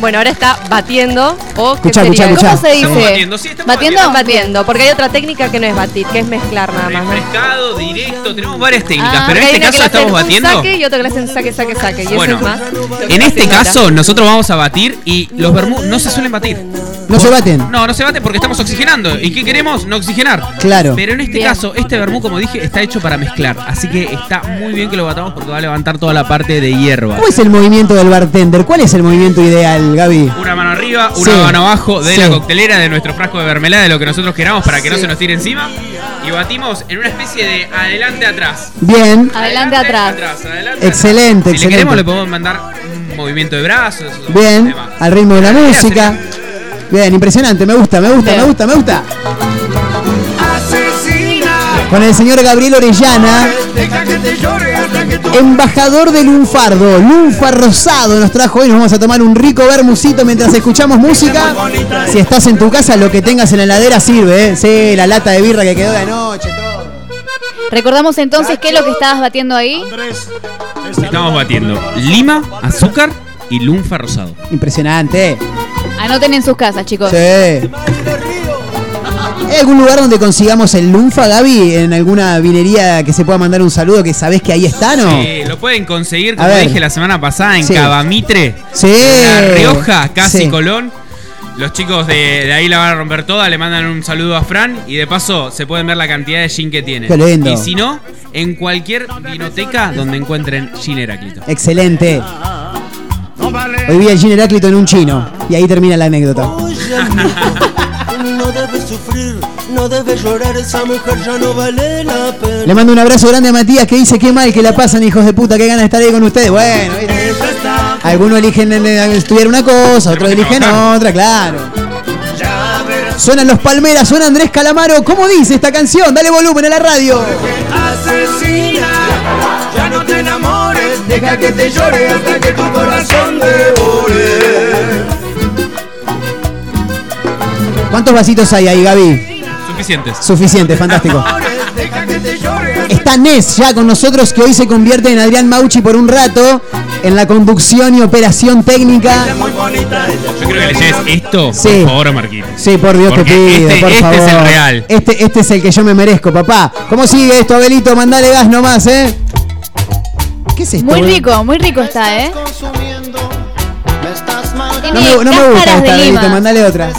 Bueno, ahora está batiendo o ¿qué Escuchá, sería? escuchá, escuchá. ¿Cómo se dice? Estamos batiendo, sí, estamos ¿Batiendo? batiendo. Batiendo, porque hay otra técnica que no es batir, que es mezclar nada más. ¿no? Refrescado, directo, tenemos varias técnicas, Ah, pero en hay este una que caso le hacen estamos un batiendo. saque y otra que le hacen saque, saque, saque. Y Bueno, eso es más. lo que En este caso, ahora. nosotros vamos a batir y los vermú no se suelen batir. No se baten. No, no se bate porque estamos oxigenando. ¿Y qué queremos? No oxigenar. Claro. Pero en este Bien. caso, este vermú, como dije, está hecho para mezclar. Así que está muy bien que lo batamos porque va a levantar toda la parte de hierba. ¿Cómo es el movimiento del bartender? ¿Cuál es el movimiento ideal, Gaby? Una mano arriba, una Sí. mano abajo de Sí. la coctelera de nuestro frasco de mermelada, de lo que nosotros queramos para que no se nos tire encima. Y batimos en una especie de adelante-atrás. Bien. Adelante, atrás. adelante, Excelente, Si le excelente. queremos, le podemos mandar un movimiento de brazos. Bien. Al ritmo de la música. Bien, impresionante. Me gusta, me gusta, me gusta, me gusta. Con el señor Gabriel Orellana, embajador de Lunfardo. Lunfa Rosado nos trajo hoy. Nos vamos a tomar un rico vermucito mientras escuchamos música. Si estás en tu casa, lo que tengas en la heladera sirve, ¿eh? Sí, la lata de birra que quedó de anoche. Recordamos entonces qué es lo que estabas batiendo ahí. Estamos batiendo lima, azúcar y lunfa rosado. Impresionante. Anoten en sus casas, chicos. Sí. ¿Hay algún lugar donde consigamos el Lunfa, Gaby? ¿En alguna vinería que se pueda mandar un saludo que sabés que ahí está, no? Sí, lo pueden conseguir, A como ver. dije la semana pasada, en Sí. Cabamitre, Sí. en La Rioja, casi Sí. Colón. Los chicos de, de ahí la van a romper toda, le mandan un saludo a Fran y de paso se pueden ver la cantidad de gin que tiene. Qué lindo. Y si no, en cualquier vinoteca donde encuentren gin Heráclito. Excelente. Hoy vi el Gin Heráclito en un chino. Y ahí termina la anécdota. (laughs) No debes sufrir, no debes llorar, esa mujer ya no vale la pena. Le mando un abrazo grande a Matías que dice qué mal que la pasan, hijos de puta, qué ganas de estar ahí con ustedes. Bueno, algunos eligen eh, estudiar una cosa, otros eligen (laughs) otra, claro. Suenan los Palmeras, suena Andrés Calamaro. ¿Cómo dice esta canción? Dale volumen a la radio. Asesina, ya no te enamores, deja que te llore hasta que tu corazón devore. ¿Cuántos vasitos hay ahí, Gaby? Suficientes. Suficiente, fantástico. Está Nes ya con nosotros que hoy se convierte en Adrián Mauchi por un rato en la conducción y operación técnica. Yo creo que le lleves esto, Sí. por favor, a Marquito. Sí, por Dios Porque te pido, este- por este favor. es el real. Este, este es el que yo me merezco, papá. ¿Cómo sigue esto, Abelito? Mandale gas nomás, ¿eh? ¿Qué es esto? Muy rico, muy rico está, ¿eh? No me, no me gusta esta, mandale otra.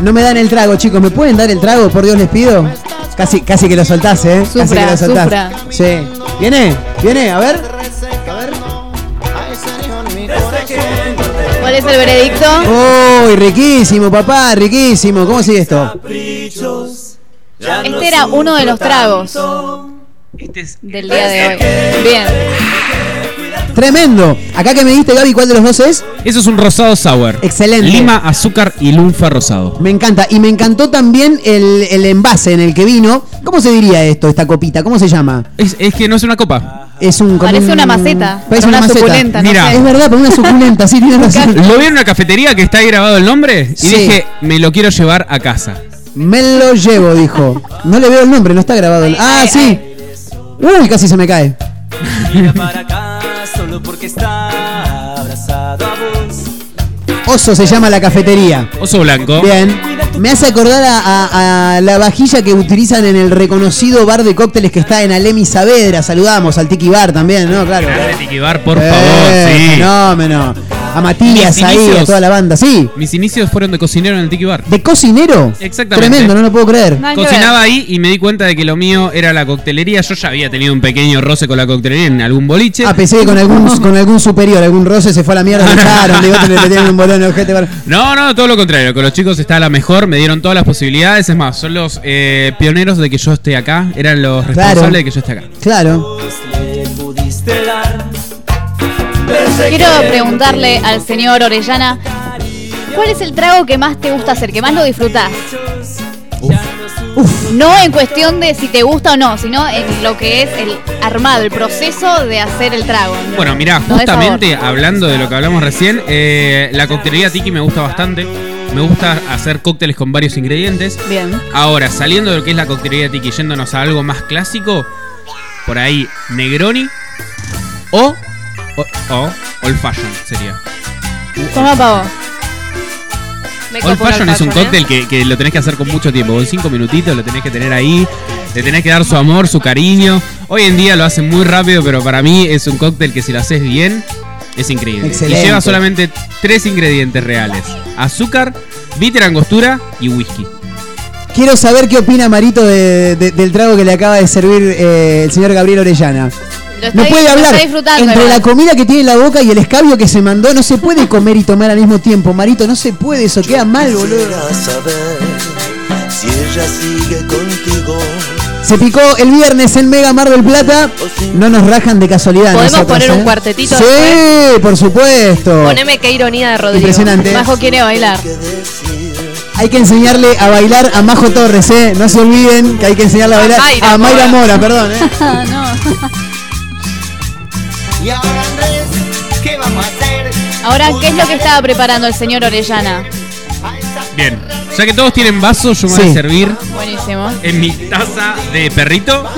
No me dan el trago, chicos. ¿Me pueden dar el trago? Por Dios les pido. Casi, casi que lo soltás, ¿eh? casi Sufra, que lo soltás. sufra. Sí. ¿Viene? ¿Viene? A ver. ¿Cuál es el veredicto? Uy, riquísimo, papá, riquísimo. ¿Cómo sigue esto? Este era uno de los tragos del día de hoy. Bien. Tremendo. Acá que me diste, Gaby, ¿cuál de los dos es? Eso es un rosado sour. Excelente. Lima, azúcar y lunfa rosado. Me encanta. Y me encantó también el, el envase en el que vino. ¿Cómo se diría esto, esta copita? ¿Cómo se llama? Es, es que no es una copa. Es un. Parece un- una maceta, Parece una, una maceta. suculenta, no Mira. sé. Es verdad, para una suculenta, sí, tienes razón. Lo vi en una cafetería que está ahí grabado el nombre y Sí. dije, me lo quiero llevar a casa. Me lo llevo, dijo. No le veo el nombre, no está grabado. el- Ah, sí. Uy, casi se me cae. Solo porque está abrazado a vos. Oso se llama la cafetería. Oso blanco. Bien. Me hace acordar a, a- a la vajilla que utilizan en el reconocido bar de cócteles que está en Alemi Saavedra. Saludamos al Tiki Bar también, ¿no? Claro. Grande Tiki Bar, por Eh, favor, sí. Fenómeno. A Matías ahí, a toda la banda. Sí. Mis inicios fueron de cocinero en el Tiki Bar. ¿De cocinero? Exactamente. Tremendo, no lo puedo creer. Cocinaba ahí y me di cuenta de que lo mío era la coctelería. Yo ya había tenido un pequeño roce con la coctelería en algún boliche. Ah, pensé que con algún, (laughs) con algún superior, algún roce se fue a la mierda, lo echaron, digo, te le metieron un bolón en el ojete. para- No, no, todo lo contrario. Con los chicos está la mejor, me dieron todas las posibilidades. Es más, son los eh, pioneros de que yo esté acá. Eran los responsables Claro. de que yo esté acá. Claro. Quiero preguntarle al señor Orellana, ¿cuál es el trago que más te gusta hacer, que más lo disfrutás? No en cuestión de si te gusta o no, sino en lo que es el armado, el proceso de hacer el trago. Bueno, mirá, No de justamente hablando de lo que hablamos recién, eh, la coctelería tiki me gusta bastante. Me gusta hacer cócteles con varios ingredientes. Bien. Ahora, saliendo de lo que es la coctelería tiki, yéndonos a algo más clásico, por ahí Negroni o, o, o Old Fashion sería. Toma pavo. Me Old Fashion es un ¿eh? cóctel que, que lo tenés que hacer con mucho tiempo. Con cinco minutitos lo tenés que tener ahí. Le tenés que dar su amor, su cariño. Hoy en día lo hacen muy rápido, pero para mí es un cóctel que si lo haces bien, es increíble. Excelente. Y lleva solamente tres ingredientes reales. Azúcar, bitter angostura y whisky. Quiero saber qué opina Marito de- de- del trago que le acaba de servir eh, el señor Gabriel Orellana. Lo No puede lo hablar. Entre igual. la comida que tiene en la boca y el escabio que se mandó, no se puede comer y tomar al mismo tiempo. Marito, no se puede, eso queda mal, boludo. Si ella sigue contigo. Se picó el viernes en Mega Mar del Plata. No nos rajan de casualidad. ¿Podemos nosotros, poner un ¿eh? cuartetito Sí, por supuesto. Poneme qué ironía de Rodrigo. Impresionante. Majo quiere bailar. Hay que enseñarle a bailar a Majo Torres, ¿eh? No se olviden que hay que enseñarle a bailar Mayra a Mayra Mora. Mora, perdón, ¿eh? (laughs) no. Y ahora Andrés, ¿qué vamos a hacer? Ahora, ¿qué es lo que estaba preparando el señor Orellana? Bien. Ya que todos tienen vasos, yo me voy Sí. a servir Buenísimo. en mi taza de perrito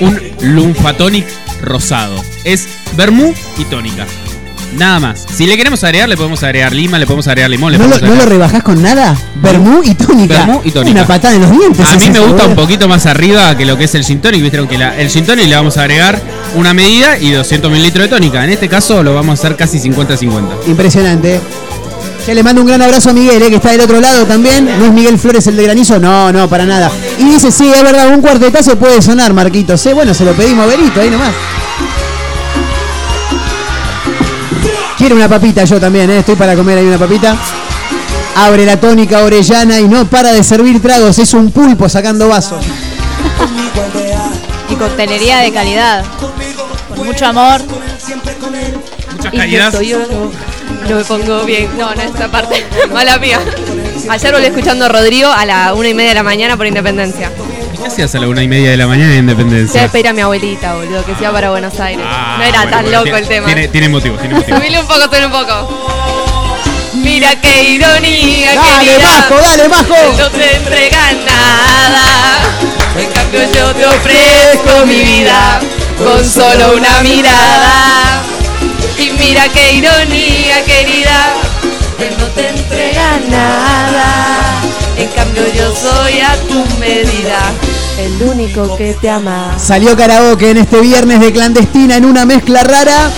un Lumfatonic rosado. Es vermú y tónica. Nada más. Si le queremos agregar, le podemos agregar lima, le podemos agregar limón, le ¿No lo, podemos no lo agregar... rebajás con nada? Vermú y tónica. Vermú y tónica. Una patada en los dientes. A mí me gusta un poquito más arriba que lo que es el gin tonic. Vieron que la- el gin tonic le vamos a agregar una medida y 200 mililitros de tónica. En este caso lo vamos a hacer casi 50-50. Impresionante. Ya le mando un gran abrazo a Miguel, eh, que está del otro lado también. ¿No es Miguel Flores el de granizo? No, no, para nada. Y dice, sí, es verdad, un cuartetazo puede sonar, Marquitos. ¿eh? Bueno, se lo pedimos a Berito, ahí nomás. Quiero una papita yo también, ¿eh? estoy para comer ahí una papita. Abre la tónica orellana y no para de servir tragos, es un pulpo sacando vasos. Y coctelería de calidad. Con mucho amor. Muchas esto yo no, no me pongo bien. No, en esta parte. (laughs) Mala mía. Ayer volví escuchando a Rodrigo a la una y media de la mañana por Independencia. ¿Qué hacías a la una y media de la mañana en Se iba a Independencia? despedir a mi abuelita, boludo, que se iba para Buenos Aires. Ah, no era bueno, tan bueno, loco tiene- el tema. Tiene, tiene motivo, tiene motivo. Subile un poco, subile un poco. Mira qué ironía, Dale, querida. Majo, dale, Majo. No te entrega nada. En cambio yo te ofrezco mi vida con solo una mirada. Y mira qué ironía, querida. Él no te entrega nada. En cambio yo soy a tu medida. El único que te ama. Salió karaoke en este viernes de clandestina en una mezcla rara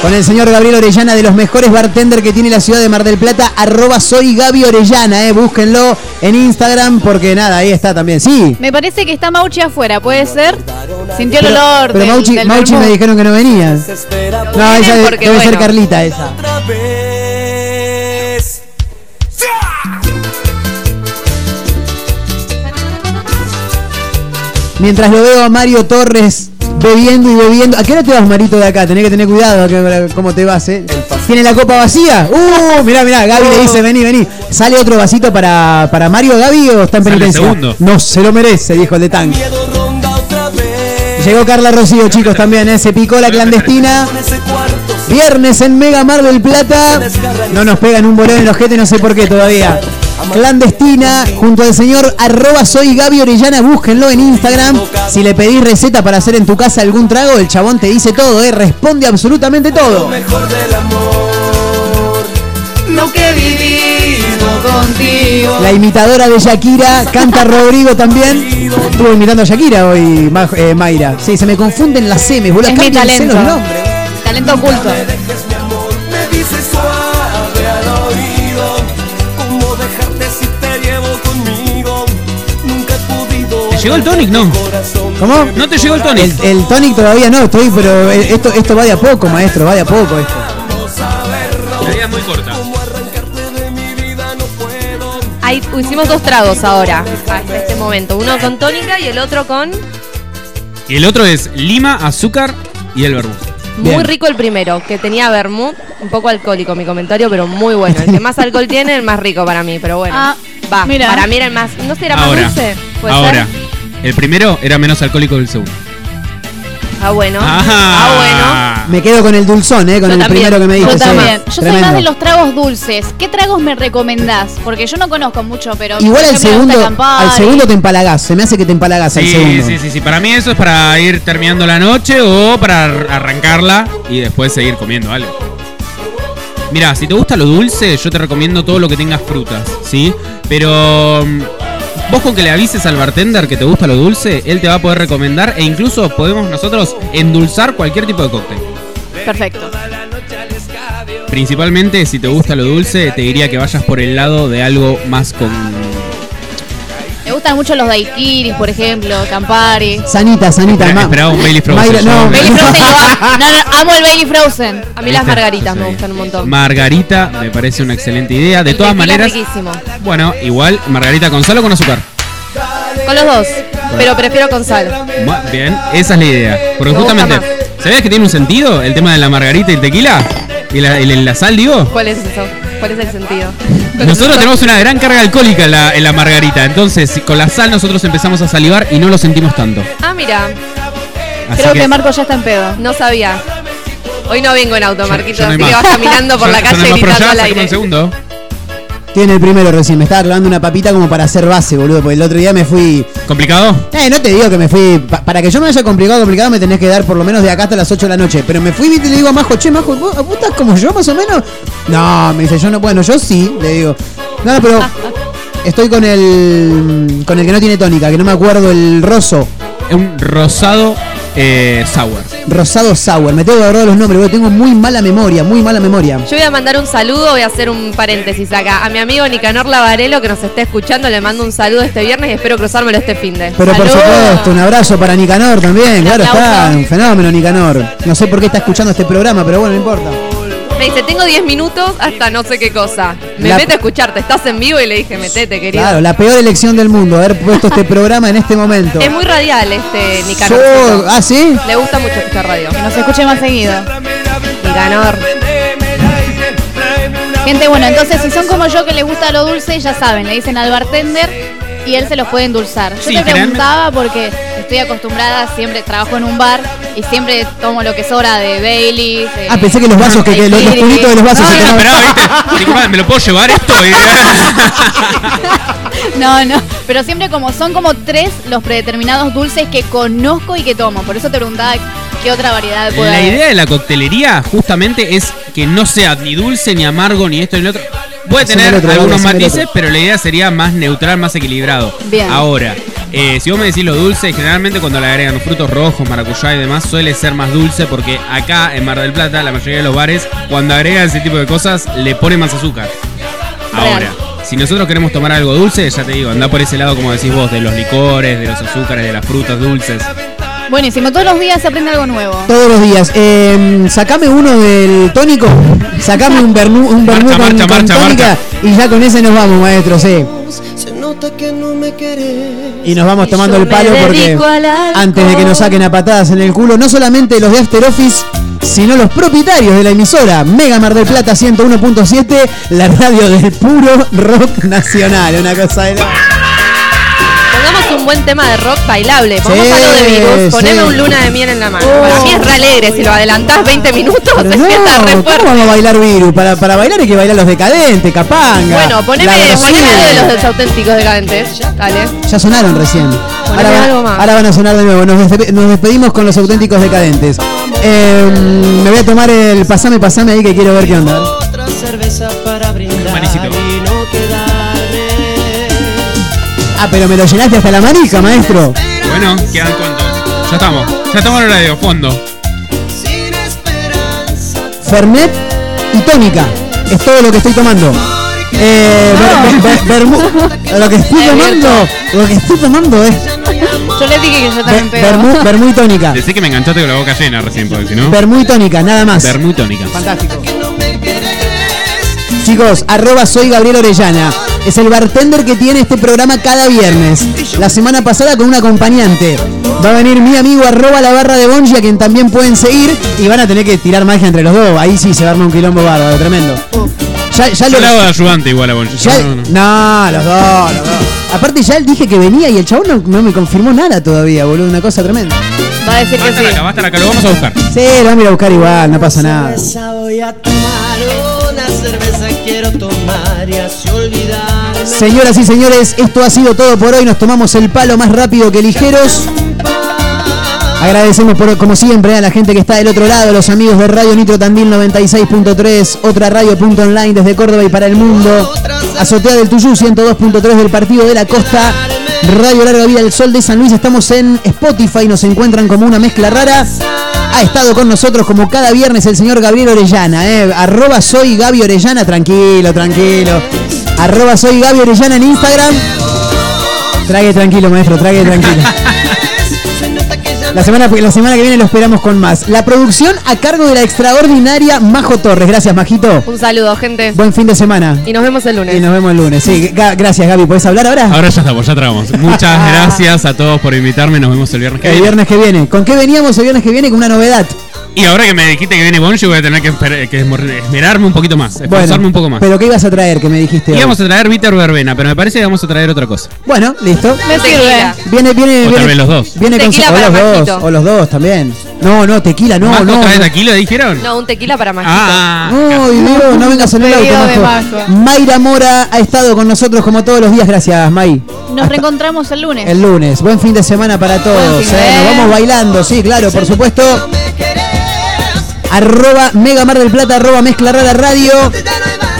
con el señor Gabriel Orellana de los mejores bartender que tiene la ciudad de Mar del Plata, arroba soy Gaby Orellana, eh, búsquenlo en Instagram porque nada, ahí está también. Sí, Me parece que está Mauchi afuera, ¿puede ser? Sintió el pero, olor pero del, Mauchi, del Mauchi me dijeron que no venía. No, porque, debe ser. Carlita esa. Mientras lo veo a Mario Torres bebiendo y bebiendo. ¿A qué hora te vas, Marito, de acá? Tenés que tener cuidado cómo te vas, ¿eh? ¿Tiene la copa vacía? ¡Uh! Mirá, mirá, Gaby le dice, vení, vení. ¿Sale otro vasito para, para Mario, Gaby, o está en penitencia? No, se lo merece, dijo el de tanque. Llegó Carla Rocío, chicos, también, ¿eh? Se picó la clandestina. Viernes en Mega Mar del Plata. No nos pegan un bolón en los ojete, no sé por qué todavía. Clandestina, junto al señor arroba soy Gaby Orellana, búsquenlo en Instagram. Si le pedís receta para hacer en tu casa algún trago, el chabón te dice todo, ¿eh? responde absolutamente todo. Mejor del amor. Lo que he vivido contigo. La imitadora de Shakira, canta (laughs) Rodrigo también. Estuvo imitando a Shakira hoy, Ma- eh, Mayra. Sí, se me confunden las semes, boludo. Es mi talento. los nombres. Talento oculto. Me dices suave llegó el tonic? No. ¿Cómo? No te llegó el tonic. El, el tonic todavía no, estoy, pero eh, esto, esto va de a poco, maestro, va de a poco esto. La vida es muy corta. Hay, hicimos dos tragos ahora, hasta este momento. Uno con tónica y el otro con... Y el otro es lima, azúcar y el vermut. Muy Bien. rico el primero, que tenía vermut, un poco alcohólico mi comentario, pero muy bueno. El que más alcohol tiene, el más rico para mí, pero bueno. Ah, Va, mira. para mí era el más... No sé, era más Ahora. dulce. ¿Puede Ahora, ser? El primero era menos alcohólico que el segundo. Ah, bueno. Ajá. Ah, Me quedo con el dulzón, ¿eh? Con Yo el también, primero que me Yo dijiste. sí. también. Yo soy más de los tragos dulces. ¿Qué tragos me recomendás? Porque yo no conozco mucho, pero. Igual al segundo, al segundo te empalagás. Se me hace que te empalagás al Sí, segundo. sí, sí, sí. Para mí eso es para ir terminando la noche o para ar- arrancarla y después seguir comiendo algo. Mira, si te gusta lo dulce, yo te recomiendo todo lo que tengas frutas, ¿sí? Pero mm, vos con que le avises al bartender que te gusta lo dulce, él te va a poder recomendar e incluso podemos nosotros endulzar cualquier tipo de cóctel. Perfecto. Principalmente si te gusta lo dulce, te diría que vayas por el lado de algo más con... Me gustan mucho los daiquiris, por ejemplo, Campari. Sanita, sanita. Espera- esperaba un Bailey Frozen, Mayra, no, Bailey Frozen. (laughs) No, no, amo el Bailey Frozen. A mí las margaritas me gustan un montón. Margarita me parece una excelente idea. De El todas maneras, riquísimo. bueno, igual margarita con sal o con azúcar. Con los dos, pero prefiero con sal. Bien, esa es la idea. Porque Me justamente, ¿sabías que tiene un sentido el tema de la margarita y el tequila? ¿Y la, y la- la sal, digo? ¿Cuál es eso? ¿Cuál es el sentido? Nosotros tenemos una gran carga alcohólica en la, en la margarita. Entonces, con la sal nosotros empezamos a salivar y no lo sentimos tanto. Ah, mira, Así Creo que, que- Marco ya está en pedo. no sabía. Hoy no vengo en auto, Marquito, no hay así que más. vas caminando por la no calle hay más, pero gritando ya al saquemos aire. el segundo. Tiene el primero recién. Me estaba clavando una papita como para hacer base, boludo. Porque el otro día me fui. ¿Complicado? Eh, no te digo que me fui. pa- para que yo me haya complicado, complicado, me tenés que dar por lo menos de acá hasta las 8 de la noche. Pero me fui viste, y le digo a Majo, che, Majo, ¿vos, vos estás como yo más o menos? No, me dice, yo no. Bueno, yo sí, le digo. No, no, pero. Estoy con el. Con el que no tiene tónica, que no me acuerdo, el roso. Un rosado eh, sour. Rosado Sour. Me tengo que acordar los nombres, porque tengo muy mala memoria, muy mala memoria. Yo voy a mandar un saludo, voy a hacer un paréntesis acá. A mi amigo Nicanor Lavarelo, que nos está escuchando, le mando un saludo este viernes y espero cruzármelo este fin de. Pero por supuesto, un abrazo para Nicanor también, claro aplauso. está, un fenómeno Nicanor. No sé por qué está escuchando este programa, pero bueno, no importa. Me dice, tengo 10 minutos hasta no sé qué cosa. Me La- meto a escucharte, estás en vivo y le dije, metete, querido. Claro, la peor elección del mundo, haber puesto este programa en este momento. Es muy radial este Nicanor. Yo- ¿Ah, sí? Le gusta mucho escuchar radio. Que nos escuche más seguido. Nicanor. Gente, bueno, entonces si son como yo que les gusta lo dulce, ya saben, le dicen al bartender y él se los puede endulzar. Yo Sí, te preguntaba porque estoy acostumbrada, siempre trabajo en un bar y siempre tomo lo que sobra de Bailey. Ah, pensé que los vasos, que, que los, los cubitos de los vasos se No. Disculpa, ¿me lo puedo llevar esto? (laughs) No, no, pero siempre como son como tres los predeterminados dulces que conozco y que tomo. Por eso te preguntaba qué otra variedad puede La haber. idea de la coctelería justamente es que no sea ni dulce, ni amargo, ni esto ni lo otro. Puede tener otro, algunos matices, pero la idea sería más neutral, más equilibrado. Bien. Ahora, eh, si vos me decís lo dulce, generalmente cuando le agregan frutos rojos, maracuyá y demás, suele ser más dulce porque acá en Mar del Plata, la mayoría de los bares, cuando agregan ese tipo de cosas, le ponen más azúcar. Ahora, si nosotros queremos tomar algo dulce, ya te digo, anda por ese lado, como decís vos, de los licores, de los azúcares, de las frutas dulces. Buenísimo, todos los días se aprende algo nuevo. Todos los días. Eh, sacame uno del tónico. Sacame un vermú, un Marcha, con, marcha, con marcha, tónica. marcha. Y ya con ese nos vamos, maestro, sí. Se nota que no me querés. Y nos vamos tomando el palo porque antes de que nos saquen a patadas en el culo, no solamente los de After Office, sino los propietarios de la emisora Mega Mar del Plata 101.7, la radio del puro rock nacional. Una cosa de la... Un buen tema de rock bailable. Pongamos Sí, algo de virus. Poneme sí. un luna de miel en la mano. Oh. Para mí es re alegre. Si lo adelantás 20 minutos, (laughs) se empieza re no, fuerte. ¿cómo vamos a bailar virus? Para, para bailar hay que bailar los decadentes, capanga. Bueno, poneme, La poneme algo de los auténticos decadentes. Dale. Ya sonaron recién. Ahora, van- algo más. ahora van a sonar de nuevo. Nos, despe- nos despedimos con los auténticos decadentes. Eh, me voy a tomar el pasame, pasame ahí que quiero ver qué onda. Otra cerveza para brindar Manicito. y no quedarme. Ah, pero me lo llenaste hasta la manija, maestro. Bueno, quedan cuantos. Ya estamos. Ya estamos en horario, fondo. Fernet y tónica. Es todo lo que estoy tomando. Eh, lo que estoy tomando, lo que estoy tomando es Yo les dije que yo también pego. y tónica. Decí que me enganchaste con la boca llena recién, porque si no. Vermú y tónica, nada más. Vermú y tónica. Fantástico. Chicos, arroba soy Gabriel Orellana. Es el bartender que tiene este programa cada viernes. La semana pasada con un acompañante. Va a venir mi amigo arroba la barra de Bonji, a quien también pueden seguir. Y van a tener que tirar magia entre los dos. Ahí sí se va a armar un quilombo bárbaro, tremendo. Ya, ya Yo lo- le hago de ayudante igual a Bonchi. ya- No, no, no. no, los dos, los dos. Aparte ya él dije que venía y el chabón no, no me confirmó nada todavía, boludo. Una cosa tremenda. Va a decir a estar acá, va a estar acá, lo vamos a buscar. Sí, lo vamos a ir a buscar igual, no pasa nada. Quiero tomar y así olvidarme. Señoras y señores, esto ha sido todo por hoy. Nos tomamos el palo más rápido que ligeros. Agradecemos como siempre a la gente que está del otro lado, los amigos de Radio Nitro Tandil 96.3, otra radio.online desde Córdoba y para el mundo, Azotea del Tuyú 102.3 del Partido de la Costa, Radio Larga Vida del Sol de San Luis, estamos en Spotify, nos encuentran como una mezcla rara. Ha estado con nosotros como cada viernes el señor Gabriel Orellana, eh. arroba soy Gaby Orellana, tranquilo, tranquilo. Arroba soy Gaby Orellana en Instagram. Trague tranquilo, maestro, trague tranquilo. (laughs) La semana, la semana que viene lo esperamos con más. La producción a cargo de la extraordinaria Majo Torres. Gracias, Majito. Un saludo, gente. Buen fin de semana. Y nos vemos el lunes. Y nos vemos el lunes. Sí, gracias, Gaby. ¿Puedes hablar ahora? Ahora ya estamos, ya tragamos. Muchas gracias a todos por invitarme. Nos vemos el viernes que El viene. viernes que viene. ¿Con qué veníamos el viernes que viene? Con una novedad. Y ahora que me dijiste que viene Bonji, voy a tener que, esper- que esmer- esmerarme un poquito más, esforzarme un poco más. Pero ¿qué ibas a traer que me dijiste? hoy? Íbamos a traer bitter verbena, pero me parece que vamos a traer otra cosa. Bueno, listo. Me sirve. Viene, viene, O tal viene. vez los dos. Viene con Tequila o para los dos, o los dos también. No, no, tequila, no, ¿Majo no. trae no. tequila, dijeron? No, un tequila para Majito. Ah, Ay, Dios, no vengas en el auto, Pedido de Majo. Majo. Mayra Mora ha estado con nosotros como todos los días. Gracias, May. Nos reencontramos el lunes. El lunes. Buen fin de semana para todos. eh. Nos vamos bailando, sí, claro, por supuesto. Arroba Mega Mar del Plata, arroba Mezcla Rara Radio.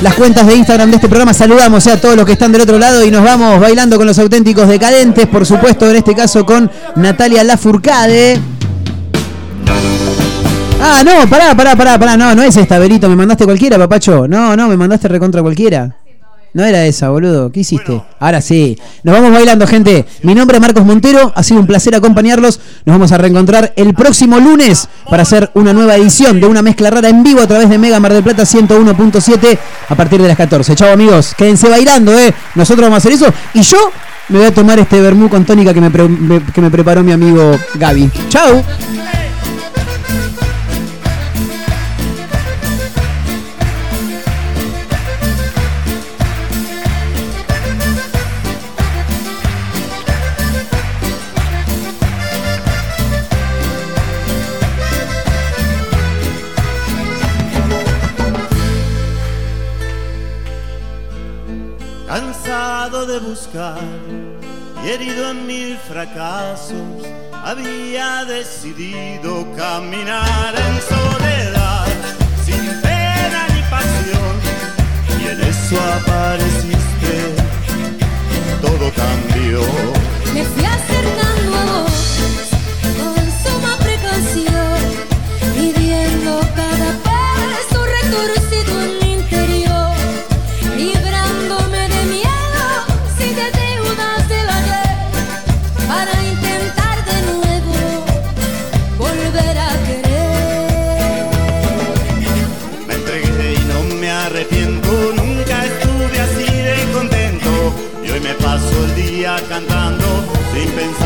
Las cuentas de Instagram de este programa. Saludamos eh, a todos los que están del otro lado y nos vamos bailando con los auténticos decadentes. Por supuesto, en este caso con Natalia Lafourcade. Ah, no, pará, pará, pará, pará. No, no es esta, Berito. Me mandaste cualquiera, papacho. No, no, me mandaste recontra cualquiera. No era esa, boludo. ¿Qué hiciste? Ahora sí. Nos vamos bailando, gente. Mi nombre es Marcos Montero. Ha sido un placer acompañarlos. Nos vamos a reencontrar el próximo lunes para hacer una nueva edición de una mezcla rara en vivo a través de Mega Mar del Plata 101.7 a partir de las 14. Chao, amigos. Quédense bailando, ¿eh? Nosotros vamos a hacer eso. Y yo me voy a tomar este vermú con tónica que me, pre- me- que me preparó mi amigo Gaby. Chao. Y herido en mil fracasos, había decidido caminar en soledad, sin pena ni pasión. Y en eso apareciste, todo cambió. Me fui acercando a vos con suma precaución, midiendo cada paso retorcido en sin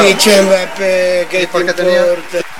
Chiche Mbappé, que te importa?